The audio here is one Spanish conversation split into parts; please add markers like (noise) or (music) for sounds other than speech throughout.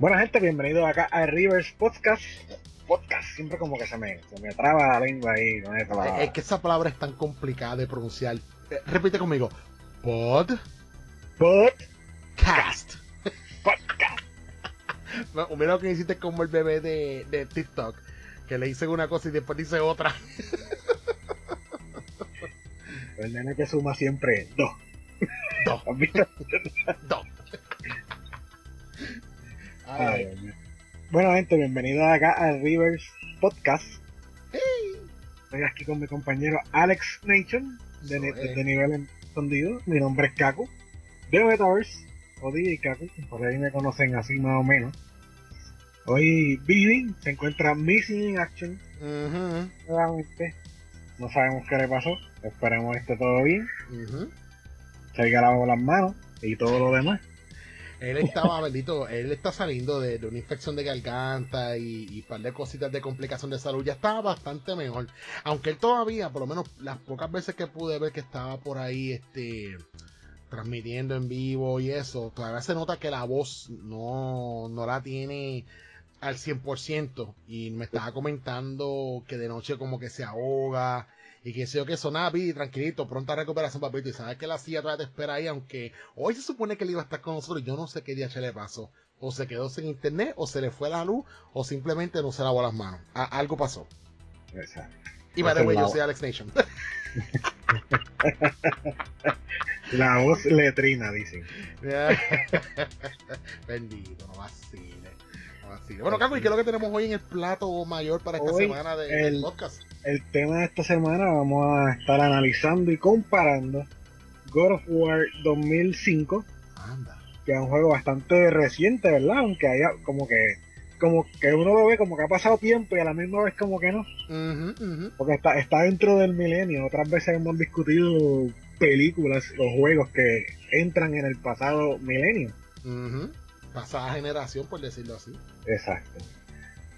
Buena gente, bienvenidos acá a Rivers Podcast. Podcast, siempre como que se me, se me traba la lengua ahí con esa palabra. Es que esa palabra es tan complicada de pronunciar. Eh, repite conmigo. Pod. Podcast. Podcast. (laughs) Mira lo que hiciste como el bebé de, de TikTok. Que le dice una cosa y después dice otra. El nene que suma siempre dos. Dos. (laughs) ¿Has visto? Dos. Ay. Bueno, gente, bienvenidos acá a Rivers Podcast. Estoy aquí con mi compañero Alex Nation, de, ni- nivel escondido. Mi nombre es Kaku, de Metaverse, o DJ Kaku, por ahí me conocen así más o menos. Hoy Vivi se encuentra missing in action nuevamente. No sabemos qué le pasó, esperemos que esté todo bien, ujú. se haya lavado las manos y todo lo demás. Él estaba, (laughs) bendito, él está saliendo de, una infección de garganta y, y un par de cositas de complicación de salud. Ya estaba bastante mejor. Aunque él todavía, por lo menos las pocas veces que pude ver que estaba por ahí, este transmitiendo en vivo y eso, todavía se nota que la voz no, no la tiene al 100% y me estaba comentando que de noche como que se ahoga y que sé yo que sonaba y tranquilito, pronta recuperación papito y sabes que la silla todavía te espera ahí aunque hoy se supone que él iba a estar con nosotros yo no sé qué día se le pasó o se quedó sin internet o se le fue la luz o simplemente no se lavó las manos A- algo pasó Exacto. y by the way yo soy Alex Nation (laughs) La voz letrina, dicen. (laughs) bendito no vacile no vacile. bueno Caco ¿y qué es lo que tenemos hoy en el plato mayor para esta Hoy, semana de, del el- podcast? El tema de esta semana vamos a estar analizando y comparando God of War 2005, anda que es un juego bastante reciente, ¿verdad? Aunque haya como que como que uno lo ve como que ha pasado tiempo y a la misma vez como que no, porque está, está dentro del milenio. Otras veces hemos discutido películas o juegos que entran en el pasado milenio. Pasada generación por decirlo así Exacto.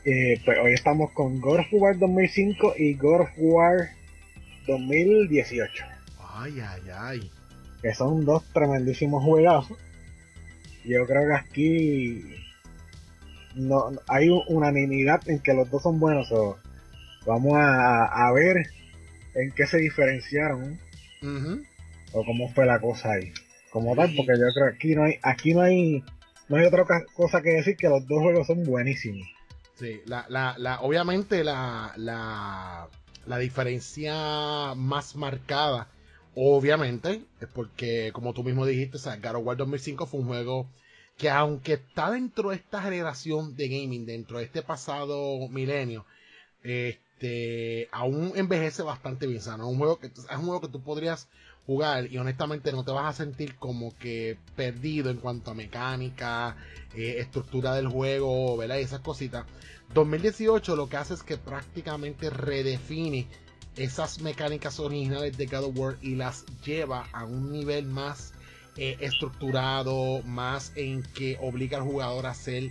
Eh, pues hoy estamos con God of War 2005 y God of War 2018. ay ay ay que son dos tremendísimos juegazos. Yo creo que aquí no hay unanimidad en que los dos son buenos. so, vamos a, a ver en qué se diferenciaron o cómo fue la cosa ahí. Como tal, porque yo creo que aquí no hay, aquí no hay, no hay otra cosa que decir que los dos juegos son buenísimos. Sí, la, la, la, obviamente la, la, la diferencia más marcada, obviamente, es porque, como tú mismo dijiste, o sea, of War 2005 fue un juego que aunque está dentro de esta generación de gaming, dentro de este pasado milenio, este, aún envejece bastante bien. O es un juego que, es un juego que tú podrías jugar y honestamente no te vas a sentir como que perdido en cuanto a mecánica, eh, estructura del juego, ¿verdad? Y esas cositas. 2018 lo que hace es que prácticamente redefine esas mecánicas originales de God of War y las lleva a un nivel más eh, estructurado, más en que obliga al jugador a ser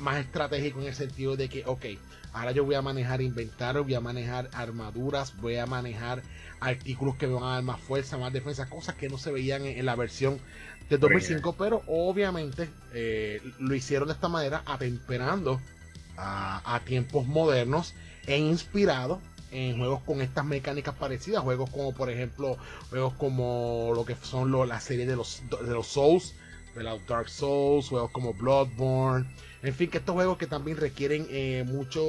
más estratégico en el sentido de que, ok, ahora yo voy a manejar inventario, voy a manejar armaduras, voy a manejar artículos que me van a dar más fuerza, más defensa, cosas que no se veían en, en la versión del 2005, pero obviamente eh, lo hicieron de esta manera, atemperando a, a tiempos modernos e inspirado en juegos con estas mecánicas parecidas, juegos como por ejemplo, juegos como lo que son lo- la serie de los, de los Souls, de los Dark Souls, juegos como Bloodborne, en fin, que estos juegos que también requieren eh, mucho,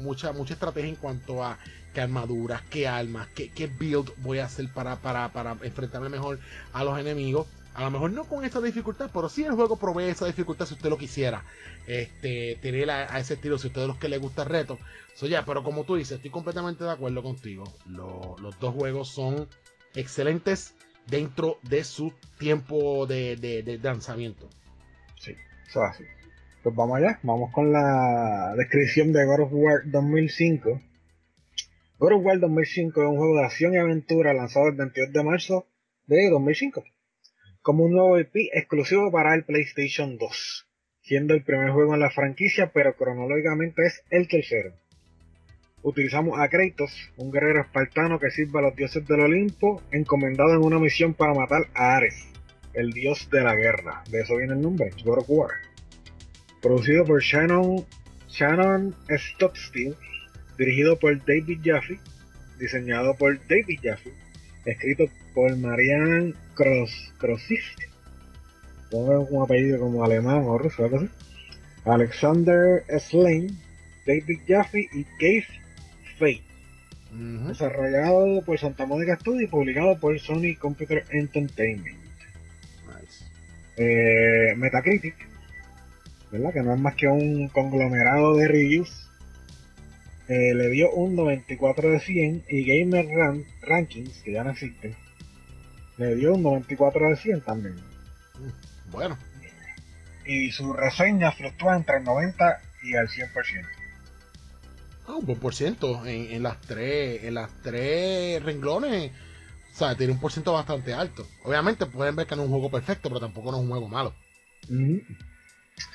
mucha, mucha estrategia en cuanto a qué armaduras, qué armas, qué, qué build voy a hacer para, para, para enfrentarme mejor a los enemigos. A lo mejor no con esa dificultad, pero sí el juego provee esa dificultad si usted lo quisiera. Este, tener a, ese estilo, si usted de los que le gusta el reto. So, ya, pero como tú dices, estoy completamente de acuerdo contigo. Lo- los dos juegos son excelentes dentro de su tiempo de, de- de lanzamiento. Sí, eso es así. Pues vamos allá, vamos con la descripción de God of War 2005. God of War 2005 es un juego de acción y aventura lanzado el 22 de marzo de 2005, como un nuevo IP exclusivo para el PlayStation 2, siendo el primer juego en la franquicia, pero cronológicamente es el tercero. Utilizamos a Kratos, un guerrero espartano que sirve a los dioses del Olimpo, encomendado en una misión para matar a Ares, el dios de la guerra. De eso viene el nombre, God of War. Producido por Shannon, Shannon Stockstill, dirigido por David Jaffe, diseñado por David Jaffe, escrito por Marianne Cross, Crossist, un apellido como alemán o ruso, algo así. Alexander Slane, David Jaffe y Keith Fate. Desarrollado por Santa Monica Studio y publicado por Sony Computer Entertainment. Eh, Metacritic, ¿verdad? Que no es más que un conglomerado de reviews. Eh, le dio un 94 de 100 y Gamer Rankings, que ya no existen, le dio un 94 de 100 también. Mm, bueno. Y su reseña fluctúa entre el 90 y el 100%. Ah, un buen por ciento en, en, las tres, en las tres renglones. O sea, tiene un por ciento bastante alto. Obviamente pueden ver que no es un juego perfecto, pero tampoco no es un juego malo.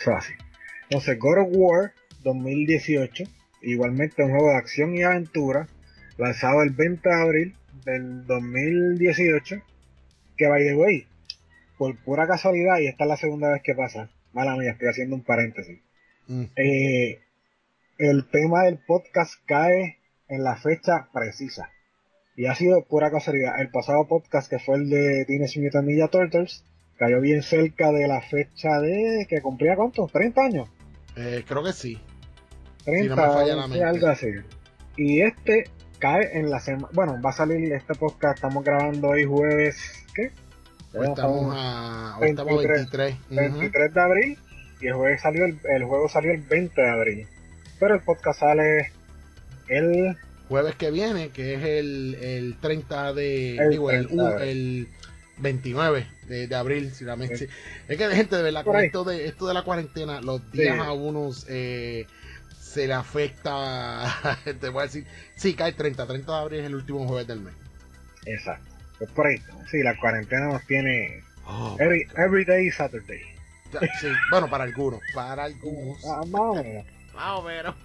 Fácil. Entonces, God of War 2018, igualmente un juego de acción y aventura, lanzado el 20 de abril del 2018, que by the way, por pura casualidad, y esta es la segunda vez que pasa, mala mía, estoy haciendo un paréntesis. Mm. Eh, el tema del podcast cae en la fecha precisa. Y ha sido pura casualidad. El pasado podcast, que fue el de Teenage Mutant Ninja Turtles, cayó bien cerca de la fecha de que cumplía cuántos, 30 años. Eh, creo que sí. 30, si algo así. Y este cae en la semana. Bueno, va a salir este podcast. Estamos grabando hoy jueves. ¿Qué? estamos, a, 23, 23, de abril. Y el, jueves salió el, el juego salió el 20 de abril pero el podcast sale el jueves que viene, que es el, el 30 de. El, digo, el, 29 de, abril, si la mente. Es que, gente, de verdad, con esto de, esto de la cuarentena, los días a unos eh, se le afecta. (laughs) te voy a decir, sí, cae el 30. 30 de abril es el último jueves del mes. Exacto. Pues por ahí, sí, la cuarentena nos tiene. Oh, every, every day Saturday. sí, bueno, para algunos. Para algunos. Ah, más pero.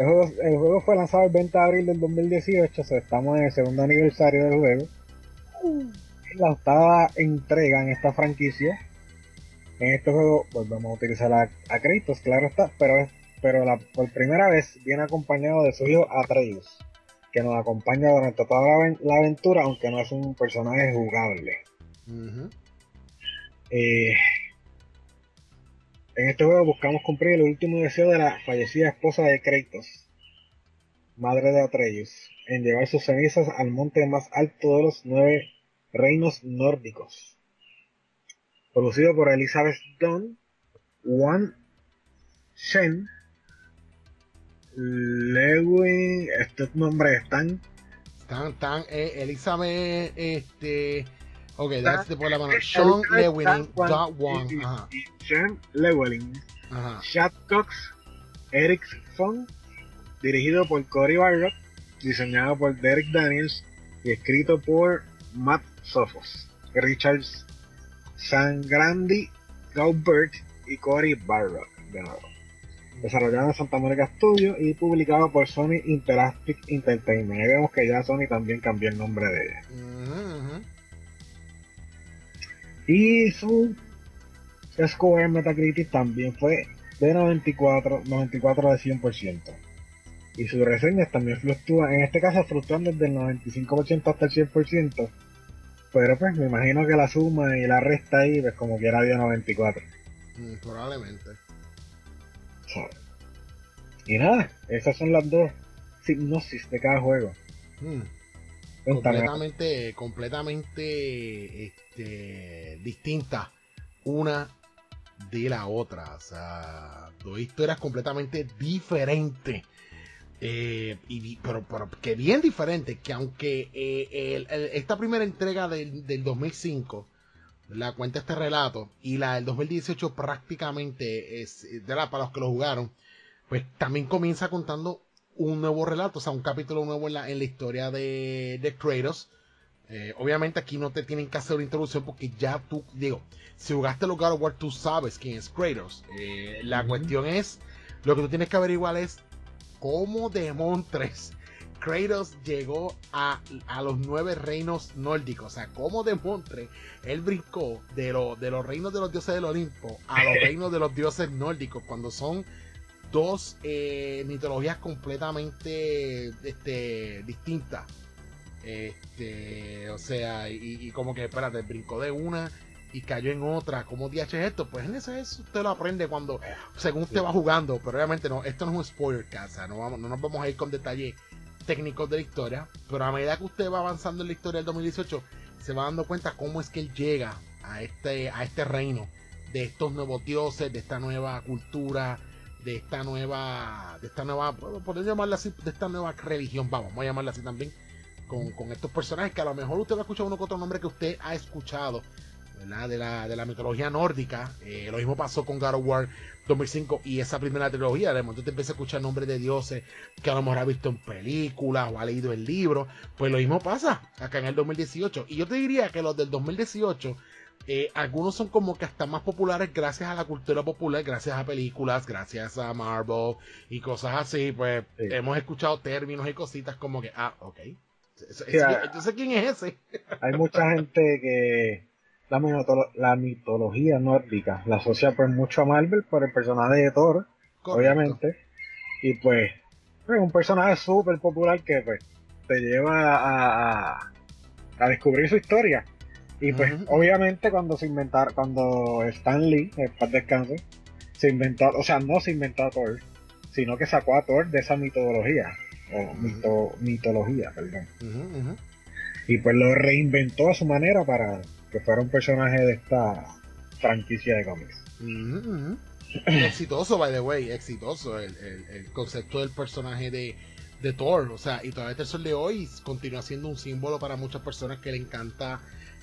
El, juego, fue lanzado el 20 de abril del 2018, estamos en el segundo aniversario del juego. La octava entrega en esta franquicia. En este juego volvemos a utilizar a, a Kratos, claro está, pero, pero la, por primera vez viene acompañado de su hijo Atreus, que nos acompaña durante toda la, aventura, aunque no es un personaje jugable. eh, en este juego buscamos cumplir el último deseo de la fallecida esposa de Kratos, madre de Atreus, en llevar sus cenizas al monte más alto de los nueve reinos nórdicos. Producido por Elizabeth Dunn, Juan Shen, Lewin, estos nombres están. Están, están, eh, Elizabeth, este, Ok, that's the la mano. Sean Lewelling, dot one. Sean Lewelling. Chad Cox, Eric Fong, dirigido por Cory Barrock, diseñado por Derek Daniels y escrito por Matt Sophos, Richard Sangrandi, Gaubert y Cory Barrock, de nuevo. Desarrollado en Santa Mónica Studios y publicado por Sony Interactive Entertainment. Ahí vemos que ya Sony también cambió el nombre de ella. Y su score en Metacritic también fue de 94, 94 de 100%. Y sus reseñas también fluctúan, en este caso fluctúan desde el 95% hasta el 100%. Pero pues me imagino que la suma y la resta ahí, pues como quiera dio 94. Mm, probablemente. Y nada, esas son las dos hipnosis de cada juego. Mm completamente, completamente este, distintas una de la otra. O sea, dos historias completamente diferentes. Eh, y, pero, pero, que bien diferentes. Que aunque eh, esta primera entrega del, del 2005 la cuenta este relato y la del 2018 prácticamente es de la para los que lo jugaron pues también comienza contando un nuevo relato, o sea, un capítulo nuevo en la, en la historia de, de Kratos. Eh, obviamente aquí no te tienen que hacer una introducción porque ya tú, digo, si jugaste los God of War, tú sabes quién es Kratos. Eh, la cuestión es, lo que tú tienes que averiguar es cómo demontres Kratos llegó a, los nueve reinos nórdicos. O sea, como de Montre, él brincó de, de los reinos de los dioses del Olimpo a los (laughs) reinos de los dioses nórdicos, cuando son dos eh, mitologías completamente este, distintas. Este, o sea, y, como que, espérate, brincó de una y cayó en otra. ¿Cómo DH es esto? Pues en ese eso usted lo aprende cuando, según usted va jugando. Pero obviamente no, esto no es un spoiler, casa. No, vamos, no nos vamos a ir con detalles técnicos de la historia. Pero a medida que usted va avanzando en la historia del 2018, se va dando cuenta cómo es que él llega a este, a este reino de estos nuevos dioses, de esta nueva cultura, de esta nueva, de esta nueva, poder llamarla así, de esta nueva religión, vamos, vamos a llamarla así también, con, con estos personajes que a lo mejor usted va a escuchar uno con otro nombre que usted ha escuchado, de la, de la mitología nórdica. Eh, lo mismo pasó con God of War 2005 y esa primera trilogía. De momento te empieza a escuchar nombres de dioses que a lo mejor ha visto en películas o ha leído en libros. Pues lo mismo pasa acá en el 2018. Y yo te diría que los del 2018. Eh, algunos son como que hasta más populares gracias a la cultura popular, gracias a películas, gracias a Marvel y cosas así. Pues hemos escuchado términos y cositas como que, ah, ok. yo sé quién es ese. (laughs) Hay mucha gente que la, mitología nórdica la asocia pues mucho a Marvel por el personaje de Thor, obviamente. Y pues es un personaje súper popular que pues te lleva a, a, descubrir su historia. Y pues obviamente cuando se inventaron, cuando Stan Lee, el paz descanse, se inventó, o sea, no se inventó a Thor, sino que sacó a Thor de esa mitología, o mitología, perdón. Y pues lo reinventó a su manera para que fuera un personaje de esta franquicia de cómics. exitoso, by the way, exitoso el, concepto del personaje de, de, Thor. O sea, y todavía el sol de hoy continúa siendo un símbolo para muchas personas que le encanta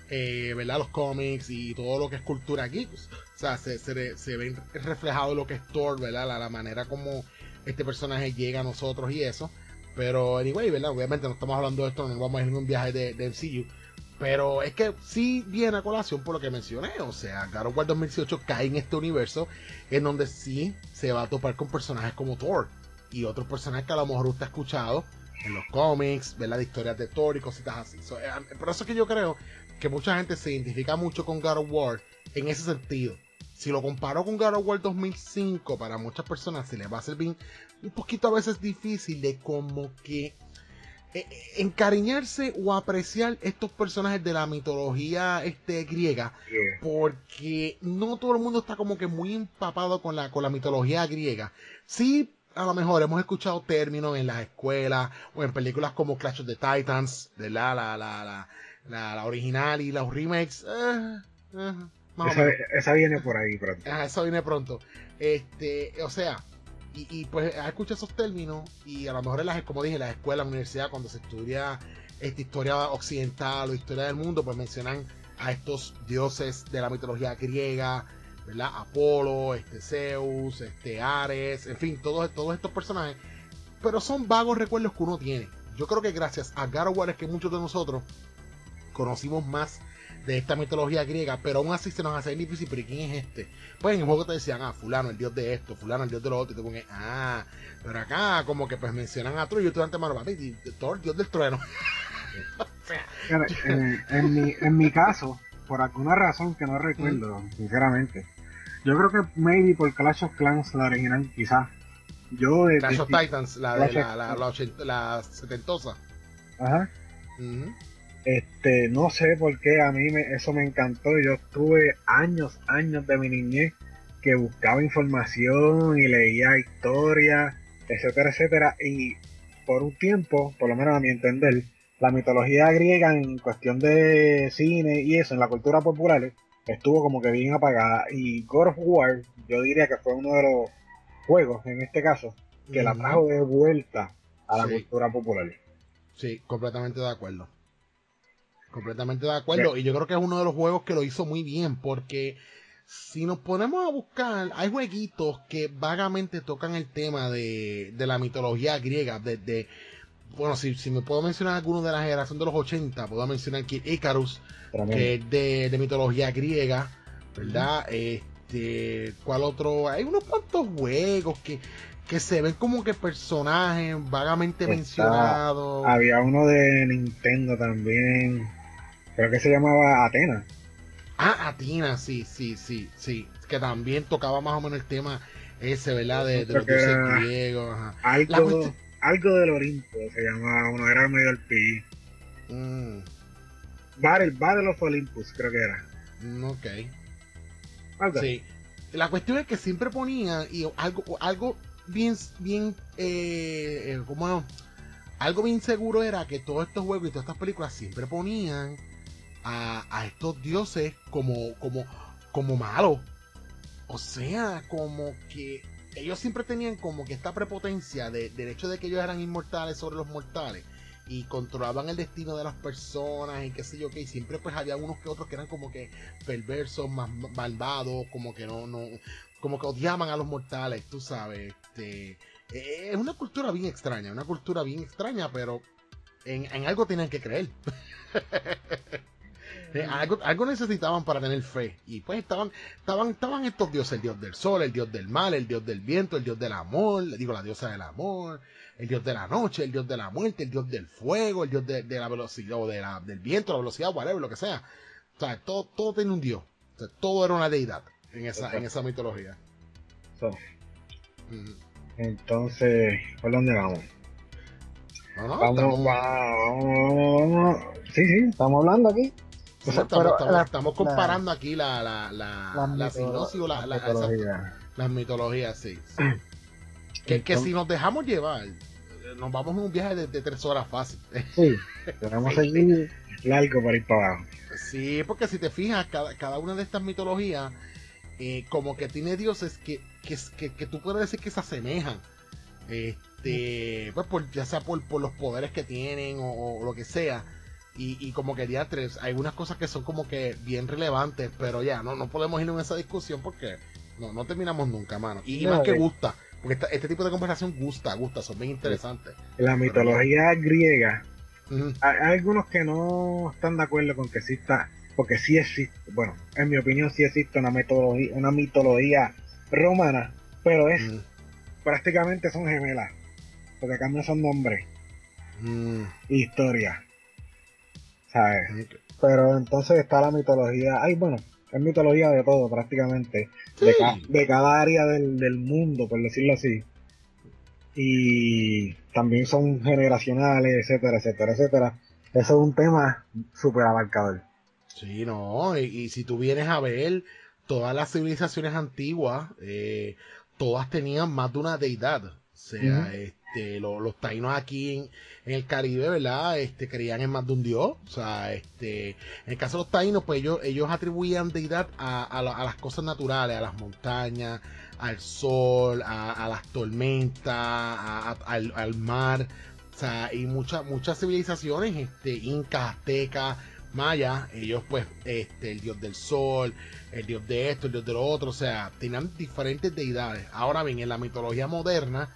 eh, ¿verdad? los cómics y todo lo que es cultura aquí. Pues, o sea, se, se, se ve reflejado lo que es Thor, ¿verdad? La, la, manera como este personaje llega a nosotros y eso. Pero, anyway, ¿verdad? Obviamente no estamos hablando de esto, no vamos a ir en un viaje de, de MCU. Pero es que sí viene a colación por lo que mencioné. O sea, God of War 2018 cae en este universo en donde sí se va a topar con personajes como Thor y otros personajes que a lo mejor usted ha escuchado en los cómics, ver las historias de Thor y cositas así. Eh, por eso es que yo creo que mucha gente se identifica mucho con God of War en ese sentido. Si lo comparo con God of War 2005, para muchas personas se les va a hacer bien un poquito a veces difícil de como que eh, encariñarse o apreciar estos personajes de la mitología este, griega, porque no todo el mundo está como que muy empapado con la, con la mitología griega. Sí, a lo mejor hemos escuchado términos en las escuelas o en películas como Clash of the Titans, de la, la, la, la, la, original y los remakes. Eh, eh, esa, esa, viene por ahí pronto. Ah, esa viene pronto. Este, o sea, y, pues escucha esos términos y a lo mejor en las, como dije, las escuelas, la universidad, cuando se estudia esta historia occidental o historia del mundo, pues mencionan a estos dioses de la mitología griega, ¿verdad? Apolo, este Zeus, este Ares, en fin, todos, todos estos personajes. Pero son vagos recuerdos que uno tiene. Yo creo que gracias a God es que muchos de nosotros conocimos más de esta mitología griega, pero aún así se nos hace difícil, pero ¿quién es este? Pues en el juego te decían, ah, fulano, el dios de esto, fulano, el dios de lo otro, y te pones, ah, pero acá como que pues mencionan a Thor, y yo estoy mano, papi, Thor, dios del trueno. (laughs) en, mi, en mi caso, por alguna razón que no recuerdo, sinceramente, yo creo que maybe por Clash of Clans, la original, quizás. Yo de, Clash of Titans, la de la, la, la, la, setentosa. Ajá. Este, no sé por qué a mí me, eso me encantó. Yo estuve años, años de mi niñez que buscaba información y leía historias, etcétera, etcétera. Y por un tiempo, por lo menos a mi entender, la mitología griega en cuestión de cine y eso, en la cultura popular, estuvo como que bien apagada. Y God of War, yo diría que fue uno de los juegos, en este caso, que la trajo de vuelta a la cultura popular. Sí, completamente de acuerdo. Completamente de acuerdo. Y yo creo que es uno de los juegos que lo hizo muy bien. Porque si nos ponemos a buscar, hay jueguitos que vagamente tocan el tema de, la mitología griega. De, bueno, si, si me puedo mencionar alguno de la generación de los 80, puedo mencionar aquí Icarus, que es de, mitología griega, ¿verdad? Este, ¿cuál otro? Hay unos cuantos juegos que, que se ven como que personajes vagamente mencionados. Había uno de Nintendo también, creo que se llamaba Atena. Ah, Athena, sí, sí, sí, sí. Que también tocaba más o menos el tema ese, ¿verdad? De, los dioses griegos. Algo, algo del Olimpo se llamaba uno, era medio el pi. Mm. Battle, Battle of Olympus, creo que era. Mm, ok. Sí. La cuestión es que siempre ponía y algo, algo bien, bien, eh, eh como algo bien seguro era que todos estos juegos y todas estas películas siempre ponían a, estos dioses como, como, como malos. O sea, como que ellos siempre tenían como que esta prepotencia de, del hecho de que ellos eran inmortales sobre los mortales y controlaban el destino de las personas y qué sé yo qué, y siempre pues había unos que otros que eran como que perversos, más malvados, como que no, no, como que odiaban a los mortales, tú sabes, este, es una cultura bien extraña, una cultura bien extraña, pero en algo tienen que creer. (laughs) Eh, algo, necesitaban para tener fe. Y pues estaban, estaban, estaban estos dioses, el dios del sol, el dios del mal, el dios del viento, el dios del amor, le digo la diosa del amor, el dios de la noche, el dios de la muerte, el dios del fuego, el dios de, la velocidad, o de la, del viento, la velocidad, whatever, lo que sea. O sea, todo, todo tiene un dios. todo era una deidad en esa, en esa mitología. Entonces, ¿por dónde vamos? vamos, vamos, vamos, sí, sí, estamos hablando aquí estamos, comparando aquí la, la, la, la, las mitologías, sí. (clears throat) que, si nos dejamos llevar, nos vamos en un viaje de, tres horas fácil. Sí, (laughs) tenemos seguir largo para ir para abajo. Sí, porque si te fijas, cada, cada una de estas mitologías, eh, como que tiene dioses que, que, que, tú puedes decir que se asemejan. Este, pues por, ya sea por, por los poderes que tienen o lo que sea y, como que tres hay unas cosas que son como que bien relevantes, pero ya, no, no podemos ir en esa discusión porque no, no terminamos nunca, mano. Y, más que gusta, porque este tipo de conversación gusta, gusta, son bien interesantes. La mitología griega, hay, algunos que no están de acuerdo con que exista, porque sí existe, bueno, en mi opinión sí existe una mitología, una mitología romana, pero es prácticamente son gemelas, porque cambian son nombres, historia pero entonces está la mitología, ay bueno, es mitología de todo prácticamente, de, cada área del, mundo, por decirlo así. Y también son generacionales, etcétera, etcétera, etcétera. Eso es un tema súper abarcador. Sí, no, y, si tú vienes a ver todas las civilizaciones antiguas, eh, todas tenían más de una deidad. O sea, este, los taínos aquí en, el Caribe, ¿verdad? Este, creían en más de un dios. O sea, este, en el caso de los taínos, pues ellos, ellos atribuían deidad a, las cosas naturales, a las montañas, al sol, a, las tormentas, al, mar. O sea, y muchas, muchas civilizaciones, este, incas, aztecas, mayas, ellos pues, este, el dios del sol, el dios de esto, el dios de lo otro, o sea, tenían diferentes deidades. Ahora bien, en la mitología moderna,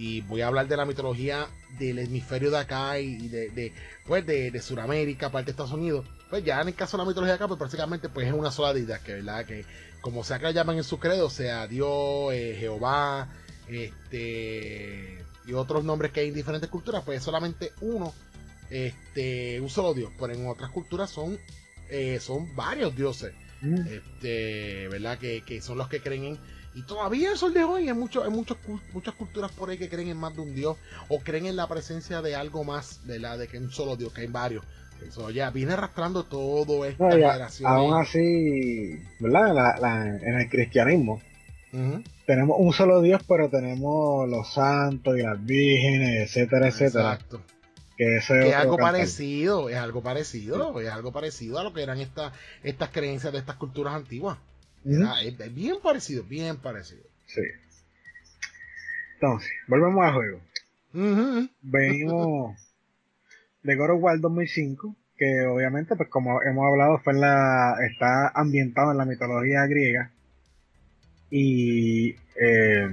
y voy a hablar de la mitología del hemisferio de acá y de, de pues de, de Sudamérica, parte de Estados Unidos. Pues ya en el caso de la mitología de acá, pues prácticamente pues es una sola deidad, que verdad que como sea que la llaman en su credo, sea Dios, eh, Jehová, este y otros nombres que hay en diferentes culturas, pues es solamente uno, este, un solo Dios. Pero en otras culturas son, eh, son varios dioses, mm. este, ¿verdad? Que, que son los que creen en y todavía el sol de hoy hay, mucho, hay muchos, muchas culturas por ahí que creen en más de un dios o creen en la presencia de algo más de la de que un solo dios, que hay varios. Eso ya viene arrastrando todo esta generación. Aún así, ¿verdad? en el cristianismo tenemos un solo dios, pero tenemos los santos y las vírgenes, etcétera, etcétera. Exacto. Que, es algo parecido, es algo parecido, es algo parecido a lo que eran estas estas creencias de estas culturas antiguas. Ah, es, bien parecido, bien parecido. Sí. Entonces, volvemos al juego. Venimos de God of War 2005, que obviamente, pues como hemos hablado, fue la, está ambientado en la mitología griega. Y, eh,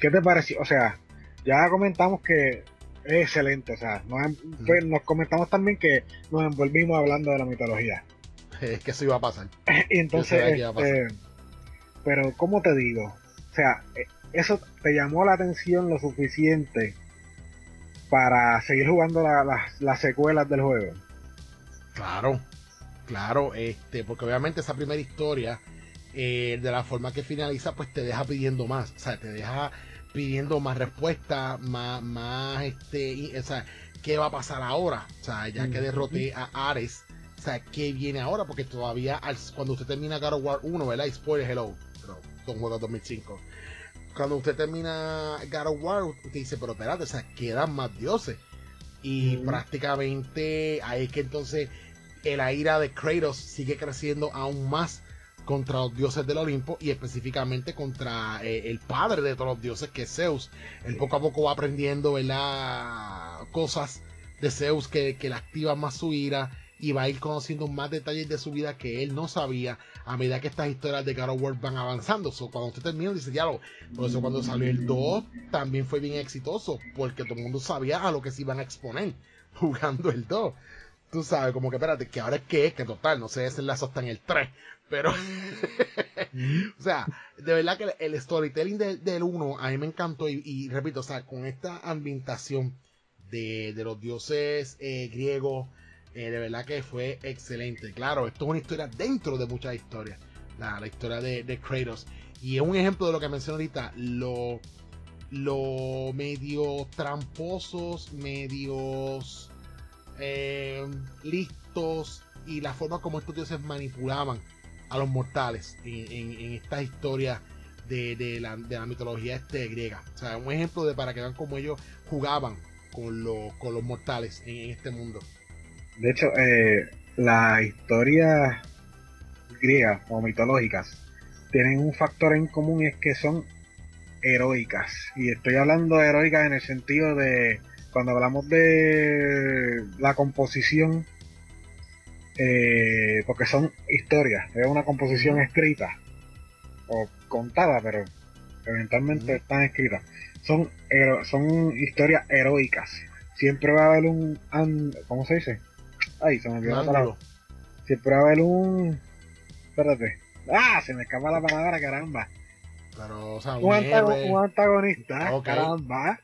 ¿qué te pareció? O sea, ya comentamos que es excelente, o sea, nos, pues, nos comentamos también que nos envolvimos hablando de la mitología. Es (laughs) que eso iba a pasar. (laughs) entonces, este, pero ¿cómo te digo? O sea, eh, eso te llamó la atención lo suficiente para seguir jugando las secuelas del juego. Claro, claro, este, porque obviamente esa primera historia, eh, de la forma que finaliza, pues te deja pidiendo más, o sea, te deja pidiendo más respuestas, más, más, este, o sea, ¿qué va a pasar ahora? O sea, ya que derroté a Ares, o sea, ¿qué viene ahora? Porque todavía, cuando usted termina God of War 1, ¿verdad? Y spoiler, hello, pero son juegos 2005 cuando usted termina God of War, usted dice, pero espérate, o sea, quedan más dioses. Y prácticamente ahí es que entonces la ira de Kratos sigue creciendo aún más contra los dioses del Olimpo y específicamente contra eh, el padre de todos los dioses que es Zeus. Él poco a poco va aprendiendo ¿verdad? cosas de Zeus que, que le activan más su ira y va a ir conociendo más detalles de su vida que él no sabía a medida que estas historias de of War van avanzando. So, cuando usted termina, dice, diálogo. Por eso cuando salió el 2 también fue bien exitoso, porque todo el mundo sabía a lo que se iban a exponer (laughs) jugando el 2. Tú sabes, como que espérate, que ahora es que es, que total, no sé, ese enlazo está en el 3. Pero, (laughs) o sea, de verdad que el storytelling del 1 a mí me encantó y, repito, o sea, con esta ambientación de, de los dioses eh, griegos, eh, de verdad que fue excelente. Claro, esto es una historia dentro de muchas historias. La, historia de, Kratos. Y es un ejemplo de lo que mencioné ahorita. Lo, lo medio tramposos, medios eh, listos y la forma como estos dioses manipulaban a los mortales en, esta historia de, la, mitología este griega. O sea, un ejemplo de para que vean cómo ellos jugaban con, con los mortales en este mundo. De hecho, eh, las historias griegas o mitológicas tienen un factor en común y es que son heroicas. Y estoy hablando de heroicas en el sentido de cuando hablamos de la composición, eh, porque son historias, es una composición escrita o contada, pero eventualmente están escritas. Son, son historias heroicas. Siempre va a haber un, ¿cómo se dice? Ay, se me olvidó la palabra. Siempre va a haber un. Espérate. ¡Ah! Se me escapa la palabra, caramba. Pero, o sea, un, antagonista, caramba.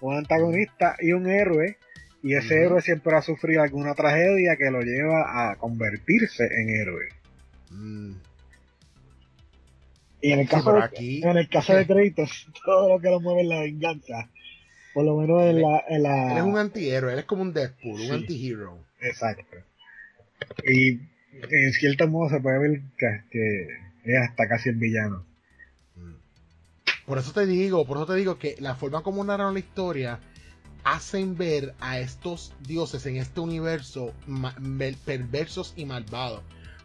Un antagonista y un héroe. Y ese héroe siempre ha sufrido alguna tragedia que lo lleva a convertirse en héroe. Mm. Y en el caso, de, en el caso de (laughs) créditos, (laughs) todo lo que lo mueve es la venganza. Por lo menos en la, en la... Él es un antihéroe, él es como un Deadpool, un antihero. Exacto. Y en cierto modo se puede ver que, es hasta casi el villano. Por eso te digo, por eso te digo que la forma como narran la historia hacen ver a estos dioses en este universo perversos y malvados.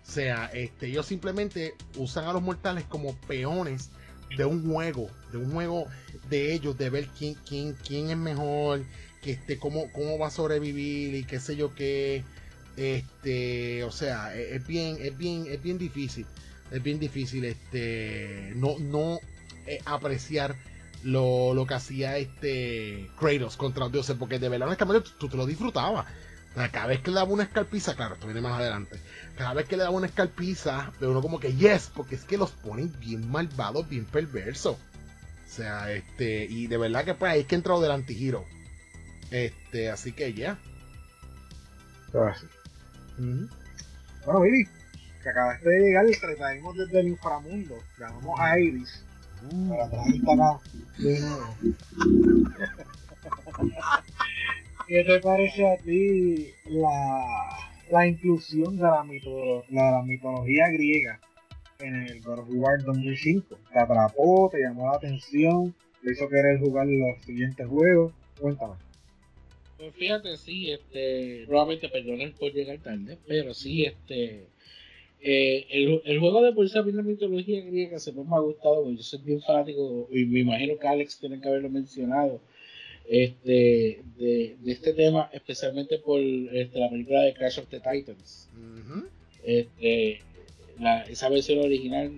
O sea, este, ellos simplemente usan a los mortales como peones de un juego, de un juego de ellos, de ver quién, quién, quién es mejor, este, cómo, cómo va a sobrevivir y qué sé yo qué. Este, o sea, e, es, bien, es bien, es bien difícil. Es bien difícil este no, no eh, apreciar lo, que hacía este Kratos contra los dioses, porque de verdad honestamente tú, te lo disfrutabas. cada vez que le daba una escalpiza, claro, esto viene más adelante. Cada vez que le daba una escalpiza, de uno como que yes, porque es que los ponen bien malvados, bien perversos. O sea, este, y de verdad que pues ahí es que entrado del antihero. Este, así que ya. así. Bueno, Billy, que acabaste de llegar y traemos desde el inframundo. Llamamos a Iris uh. para traerte acá de nuevo. (laughs) ¿Qué te parece a ti la, la inclusión de la, la mitología griega en el God of War 2005? ¿Te atrapó? ¿Te llamó la atención? ¿Te hizo querer jugar los siguientes juegos? Cuéntame. Pues fíjate, sí, este, nuevamente perdonen por llegar tarde, pero sí, este, eh, el, el, juego de por la mitología griega se me ha gustado, porque yo soy bien fanático, y me imagino que Alex tiene que haberlo mencionado, este, de, de este tema, especialmente por este, la película de Crash of the Titans. este, la, esa versión original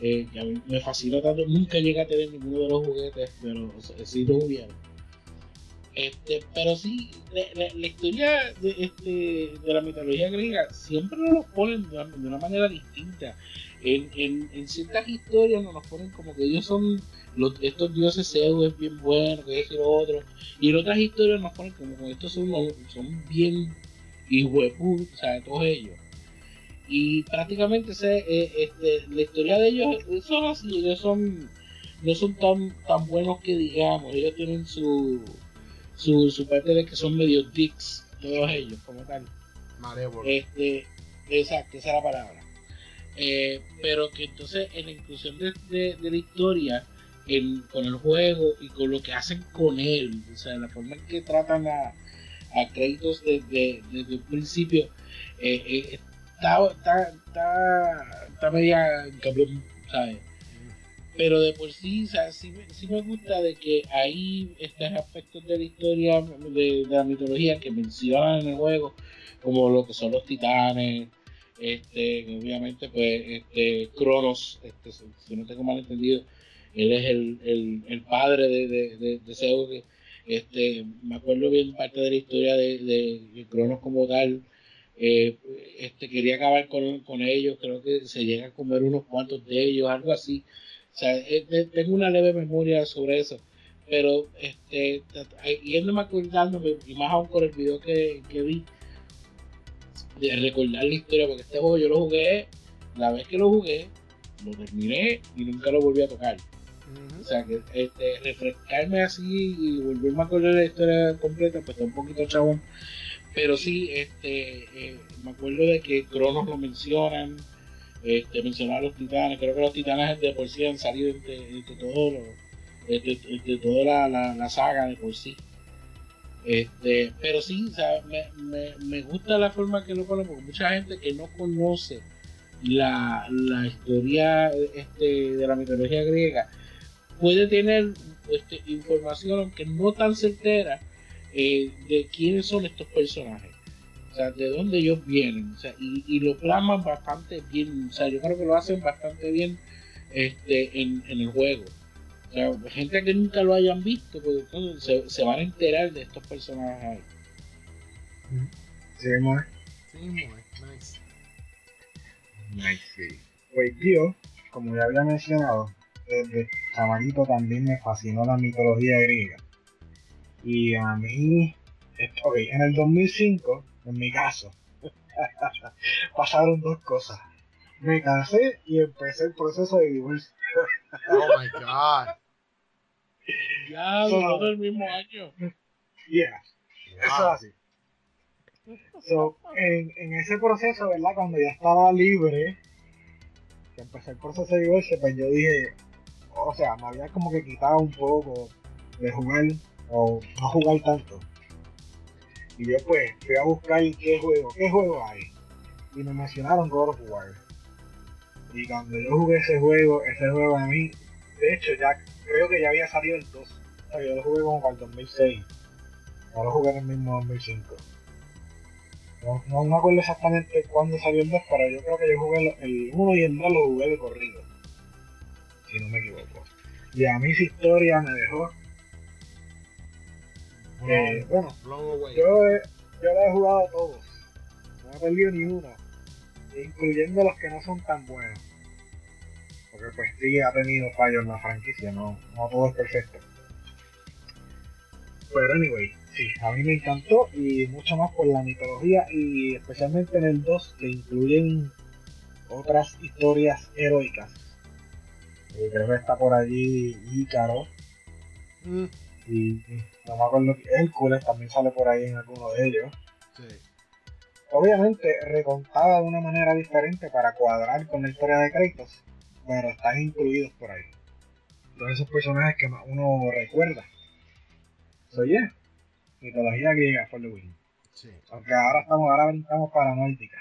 eh, que a mí me fascinó tanto, nunca llegué a tener ninguno de los juguetes, pero sí lo hubiera. Este, pero sí, la, historia de, este, de la mitología griega siempre nos lo ponen de una, manera distinta. en, en, ciertas historias nos ponen como que ellos son los, estos dioses Zeus es bien bueno, que es lo otro. Y en otras historias nos ponen como que estos son, son bien hijueput, o sea, todos ellos. Y prácticamente eh, este, la historia de ellos son así, ellos son no son tan, tan buenos que digamos, ellos tienen su, su, su parte de que son medio dicks, todos ellos, como tal. Este, exacto, esa es la palabra. Eh, pero que entonces en la inclusión de, de, la historia, con el juego y con lo que hacen con él, o sea, la forma en que tratan a, a créditos desde, desde el principio, eh, eh, está, está, está, está media ¿sabes? Pero de por sí, sí, sí, me gusta de que hay estos aspectos de la historia, de, la mitología que mencionan en el juego, como lo que son los titanes, este, obviamente, pues, este, Cronos, este, si no tengo mal entendido, él es el, el, el padre de, de, de, Zeus, este, me acuerdo bien parte de la historia de, de Cronos como tal, eh, este, quería acabar con, con ellos, creo que se llega a comer unos cuantos de ellos, algo así, o sea, eh, tengo una leve memoria sobre eso. Pero, este, yéndome acordándome, y más aún con el video que, que vi, de recordar la historia, porque este juego yo lo jugué, la vez que lo jugué, lo terminé y nunca lo volví a tocar. O sea, que este, refrescarme así y volverme a acordar la historia completa, pues está un poquito chabón. Pero sí, este, eh, me acuerdo de que Cronos lo mencionan, este, mencionar los titanes, creo que los titanes de por sí han salido entre, todo entre, toda la, saga de por sí. Este, pero sí, me, gusta la forma que lo ponen, porque mucha gente que no conoce la, la historia este, de la mitología griega puede tener este, información, aunque no tan certera, eh, de quiénes son estos personajes o sea, de dónde ellos vienen, o sea, y, y, lo plasman bastante bien, o sea, yo creo que lo hacen bastante bien este, en, en el juego. O sea, gente que nunca lo hayan visto, porque entonces se, se van a enterar de estos personajes ahí. Sí, muy. Sí, muy, nice. Nice, sí. Pues tío, como ya había mencionado, desde chavalito también me fascinó la mitología griega. Y a mí, ok, en el 2005 en mi caso, (laughs) pasaron dos cosas. Me casé y empecé el proceso de divorcio. oh my god. Ya, so, el mismo año. Yeah, eso es así. So, en, en ese proceso, ¿verdad? Cuando ya estaba libre, que empecé el proceso de divorcio, pues yo dije, o sea, me había como que quitado un poco de jugar o no jugar tanto. Y yo pues fui a buscar qué juego, qué juego hay. Y me mencionaron God of War. Y cuando yo jugué ese juego, ese juego a mí, de hecho ya creo que ya había salido el 2. O sea, yo lo jugué como para el 2006. No lo jugué en el mismo 2005. No, no me acuerdo exactamente cuándo salió el 2, pero yo creo que yo jugué el 1 y el 2 lo jugué de corrido. Si no me equivoco. Y a mí esa historia me dejó eh, bueno, yo, he, yo lo he jugado todos. No he perdido ni uno. Incluyendo los que no son tan buenos. Porque pues sí ha tenido fallos en la franquicia, no, no todo es perfecto. Pero anyway, sí, a mí me encantó y mucho más por la mitología y especialmente en el 2 que incluyen otras historias heroicas. Eh, creo que está por allí Ícaro. Mm. Y no me acuerdo que Hércules también sale por ahí en alguno de ellos. Sí. Obviamente recontada de una manera diferente para cuadrar con la historia de Kratos, pero están incluidos por ahí. Todos esos personajes que uno recuerda. So yeah, mitología griega the win. Sí. Aunque ahora estamos, ahora brincamos para nórdica.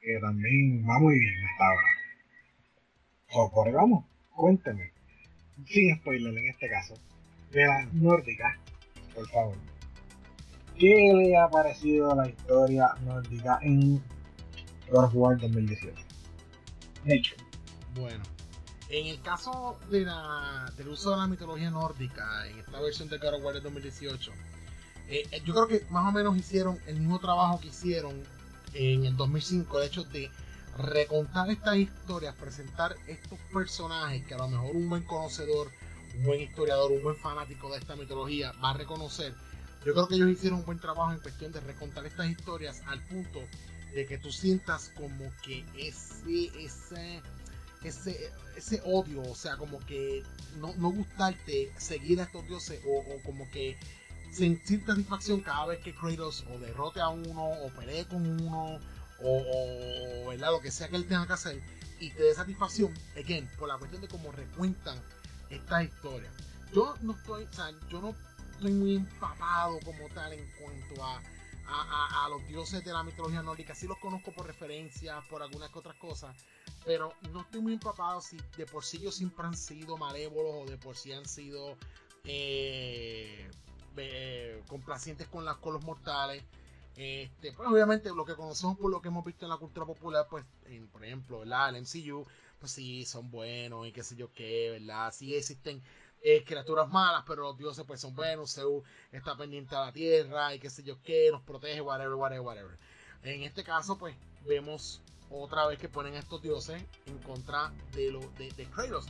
Que también va muy bien hasta ahora. So, por ahí vamos, cuénteme sin spoiler en este caso, de la nórdica, por favor. ¿Qué le ha parecido la historia nórdica en God of War 2018? Hecho. Bueno, en el caso de la, del uso de la mitología nórdica en esta versión de God of War 2018, eh, yo creo que más o menos hicieron el mismo trabajo que hicieron en el 2005 el hecho de recontar estas historias, presentar estos personajes que a lo mejor un buen conocedor, un buen historiador, un buen fanático de esta mitología va a reconocer. Yo creo que ellos hicieron un buen trabajo en cuestión de recontar estas historias al punto de que tú sientas como que ese, ese, ese, ese odio, o sea, como que no, no gustarte seguir a estos dioses o, o como que sentir satisfacción cada vez que Kratos o derrote a uno o pelee con uno o, lo que sea que él tenga que hacer y te dé satisfacción, again, por la cuestión de cómo recuentan esta historia. Yo no estoy, o sea, yo no estoy muy empapado como tal en cuanto a, a, a, los dioses de la mitología nórdica. Sí los conozco por referencias, por algunas que otras cosas, pero no estoy muy empapado si de por sí ellos siempre han sido malévolos o de por sí han sido eh, eh, complacientes con, las, con los mortales. Este, pues obviamente lo que conocemos por lo que hemos visto en la cultura popular, pues, por ejemplo. El MCU, pues sí, son buenos y qué sé yo qué, ¿verdad? Sí existen eh, criaturas malas, pero los dioses pues son buenos, Zeus está pendiente a la tierra y qué sé yo qué, nos protege, whatever, whatever, whatever. En este caso, pues, vemos otra vez que ponen estos dioses en contra de, lo, de, de Kratos.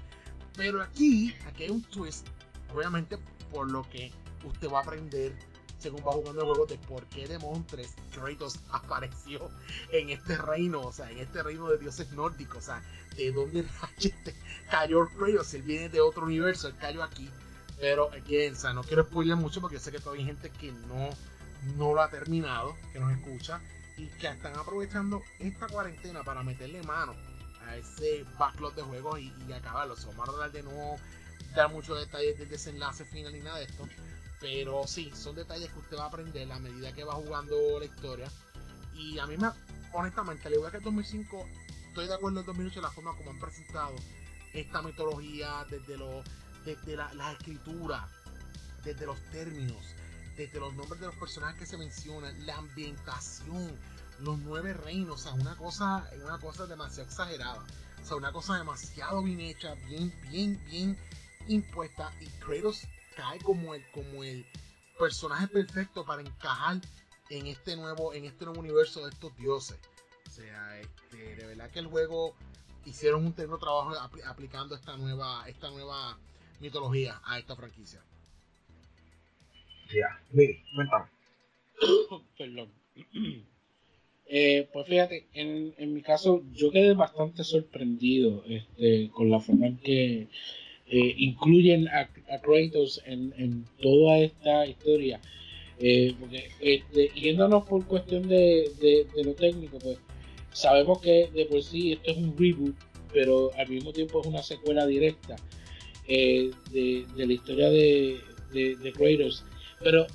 Pero aquí, aquí hay un twist, obviamente por lo que usted va a aprender según va jugando el juego de por qué Demon 3 Kratos (laughs) apareció en este reino, o sea, en este reino de dioses nórdicos, o sea, de dónde cayó Kratos, él viene de otro universo, él cayó aquí, pero aquí, o no quiero spoiler mucho porque yo sé que todavía hay gente que no, no lo ha terminado, que nos escucha y que están aprovechando esta cuarentena para meterle mano a ese backlog de juegos y, y acabarlo. Se vamos a hablar de no dar muchos detalles del desenlace final ni nada de esto. Pero sí, son detalles que usted va a aprender a medida que va jugando la historia. Y a mí me, honestamente, le voy a que el 2005, estoy de acuerdo en 2008 la forma como han presentado esta mitología, desde, lo, desde la, la escritura, desde los términos, desde los nombres de los personajes que se mencionan, la ambientación, los nueve reinos, o sea, una cosa, una cosa demasiado exagerada. O sea, una cosa demasiado bien hecha, bien, bien, bien impuesta. Y Kratos cae como el, como el personaje perfecto para encajar en este nuevo, en este nuevo universo de estos dioses. O sea, este, de verdad que el juego hicieron un tremendo trabajo aplicando esta nueva, esta nueva mitología a esta franquicia. Ya, cuéntame. (coughs) Perdón. (clears throat) Eh, pues fíjate, en, en, mi caso yo quedé bastante sorprendido este, con la forma en que eh, incluyen a, a Kratos en, en, toda esta historia. Eh, porque este, yéndonos por cuestión de, lo técnico, pues sabemos que de por sí esto es un reboot, pero al mismo tiempo es una secuela directa eh, de, la historia de, de, Kratos. Pero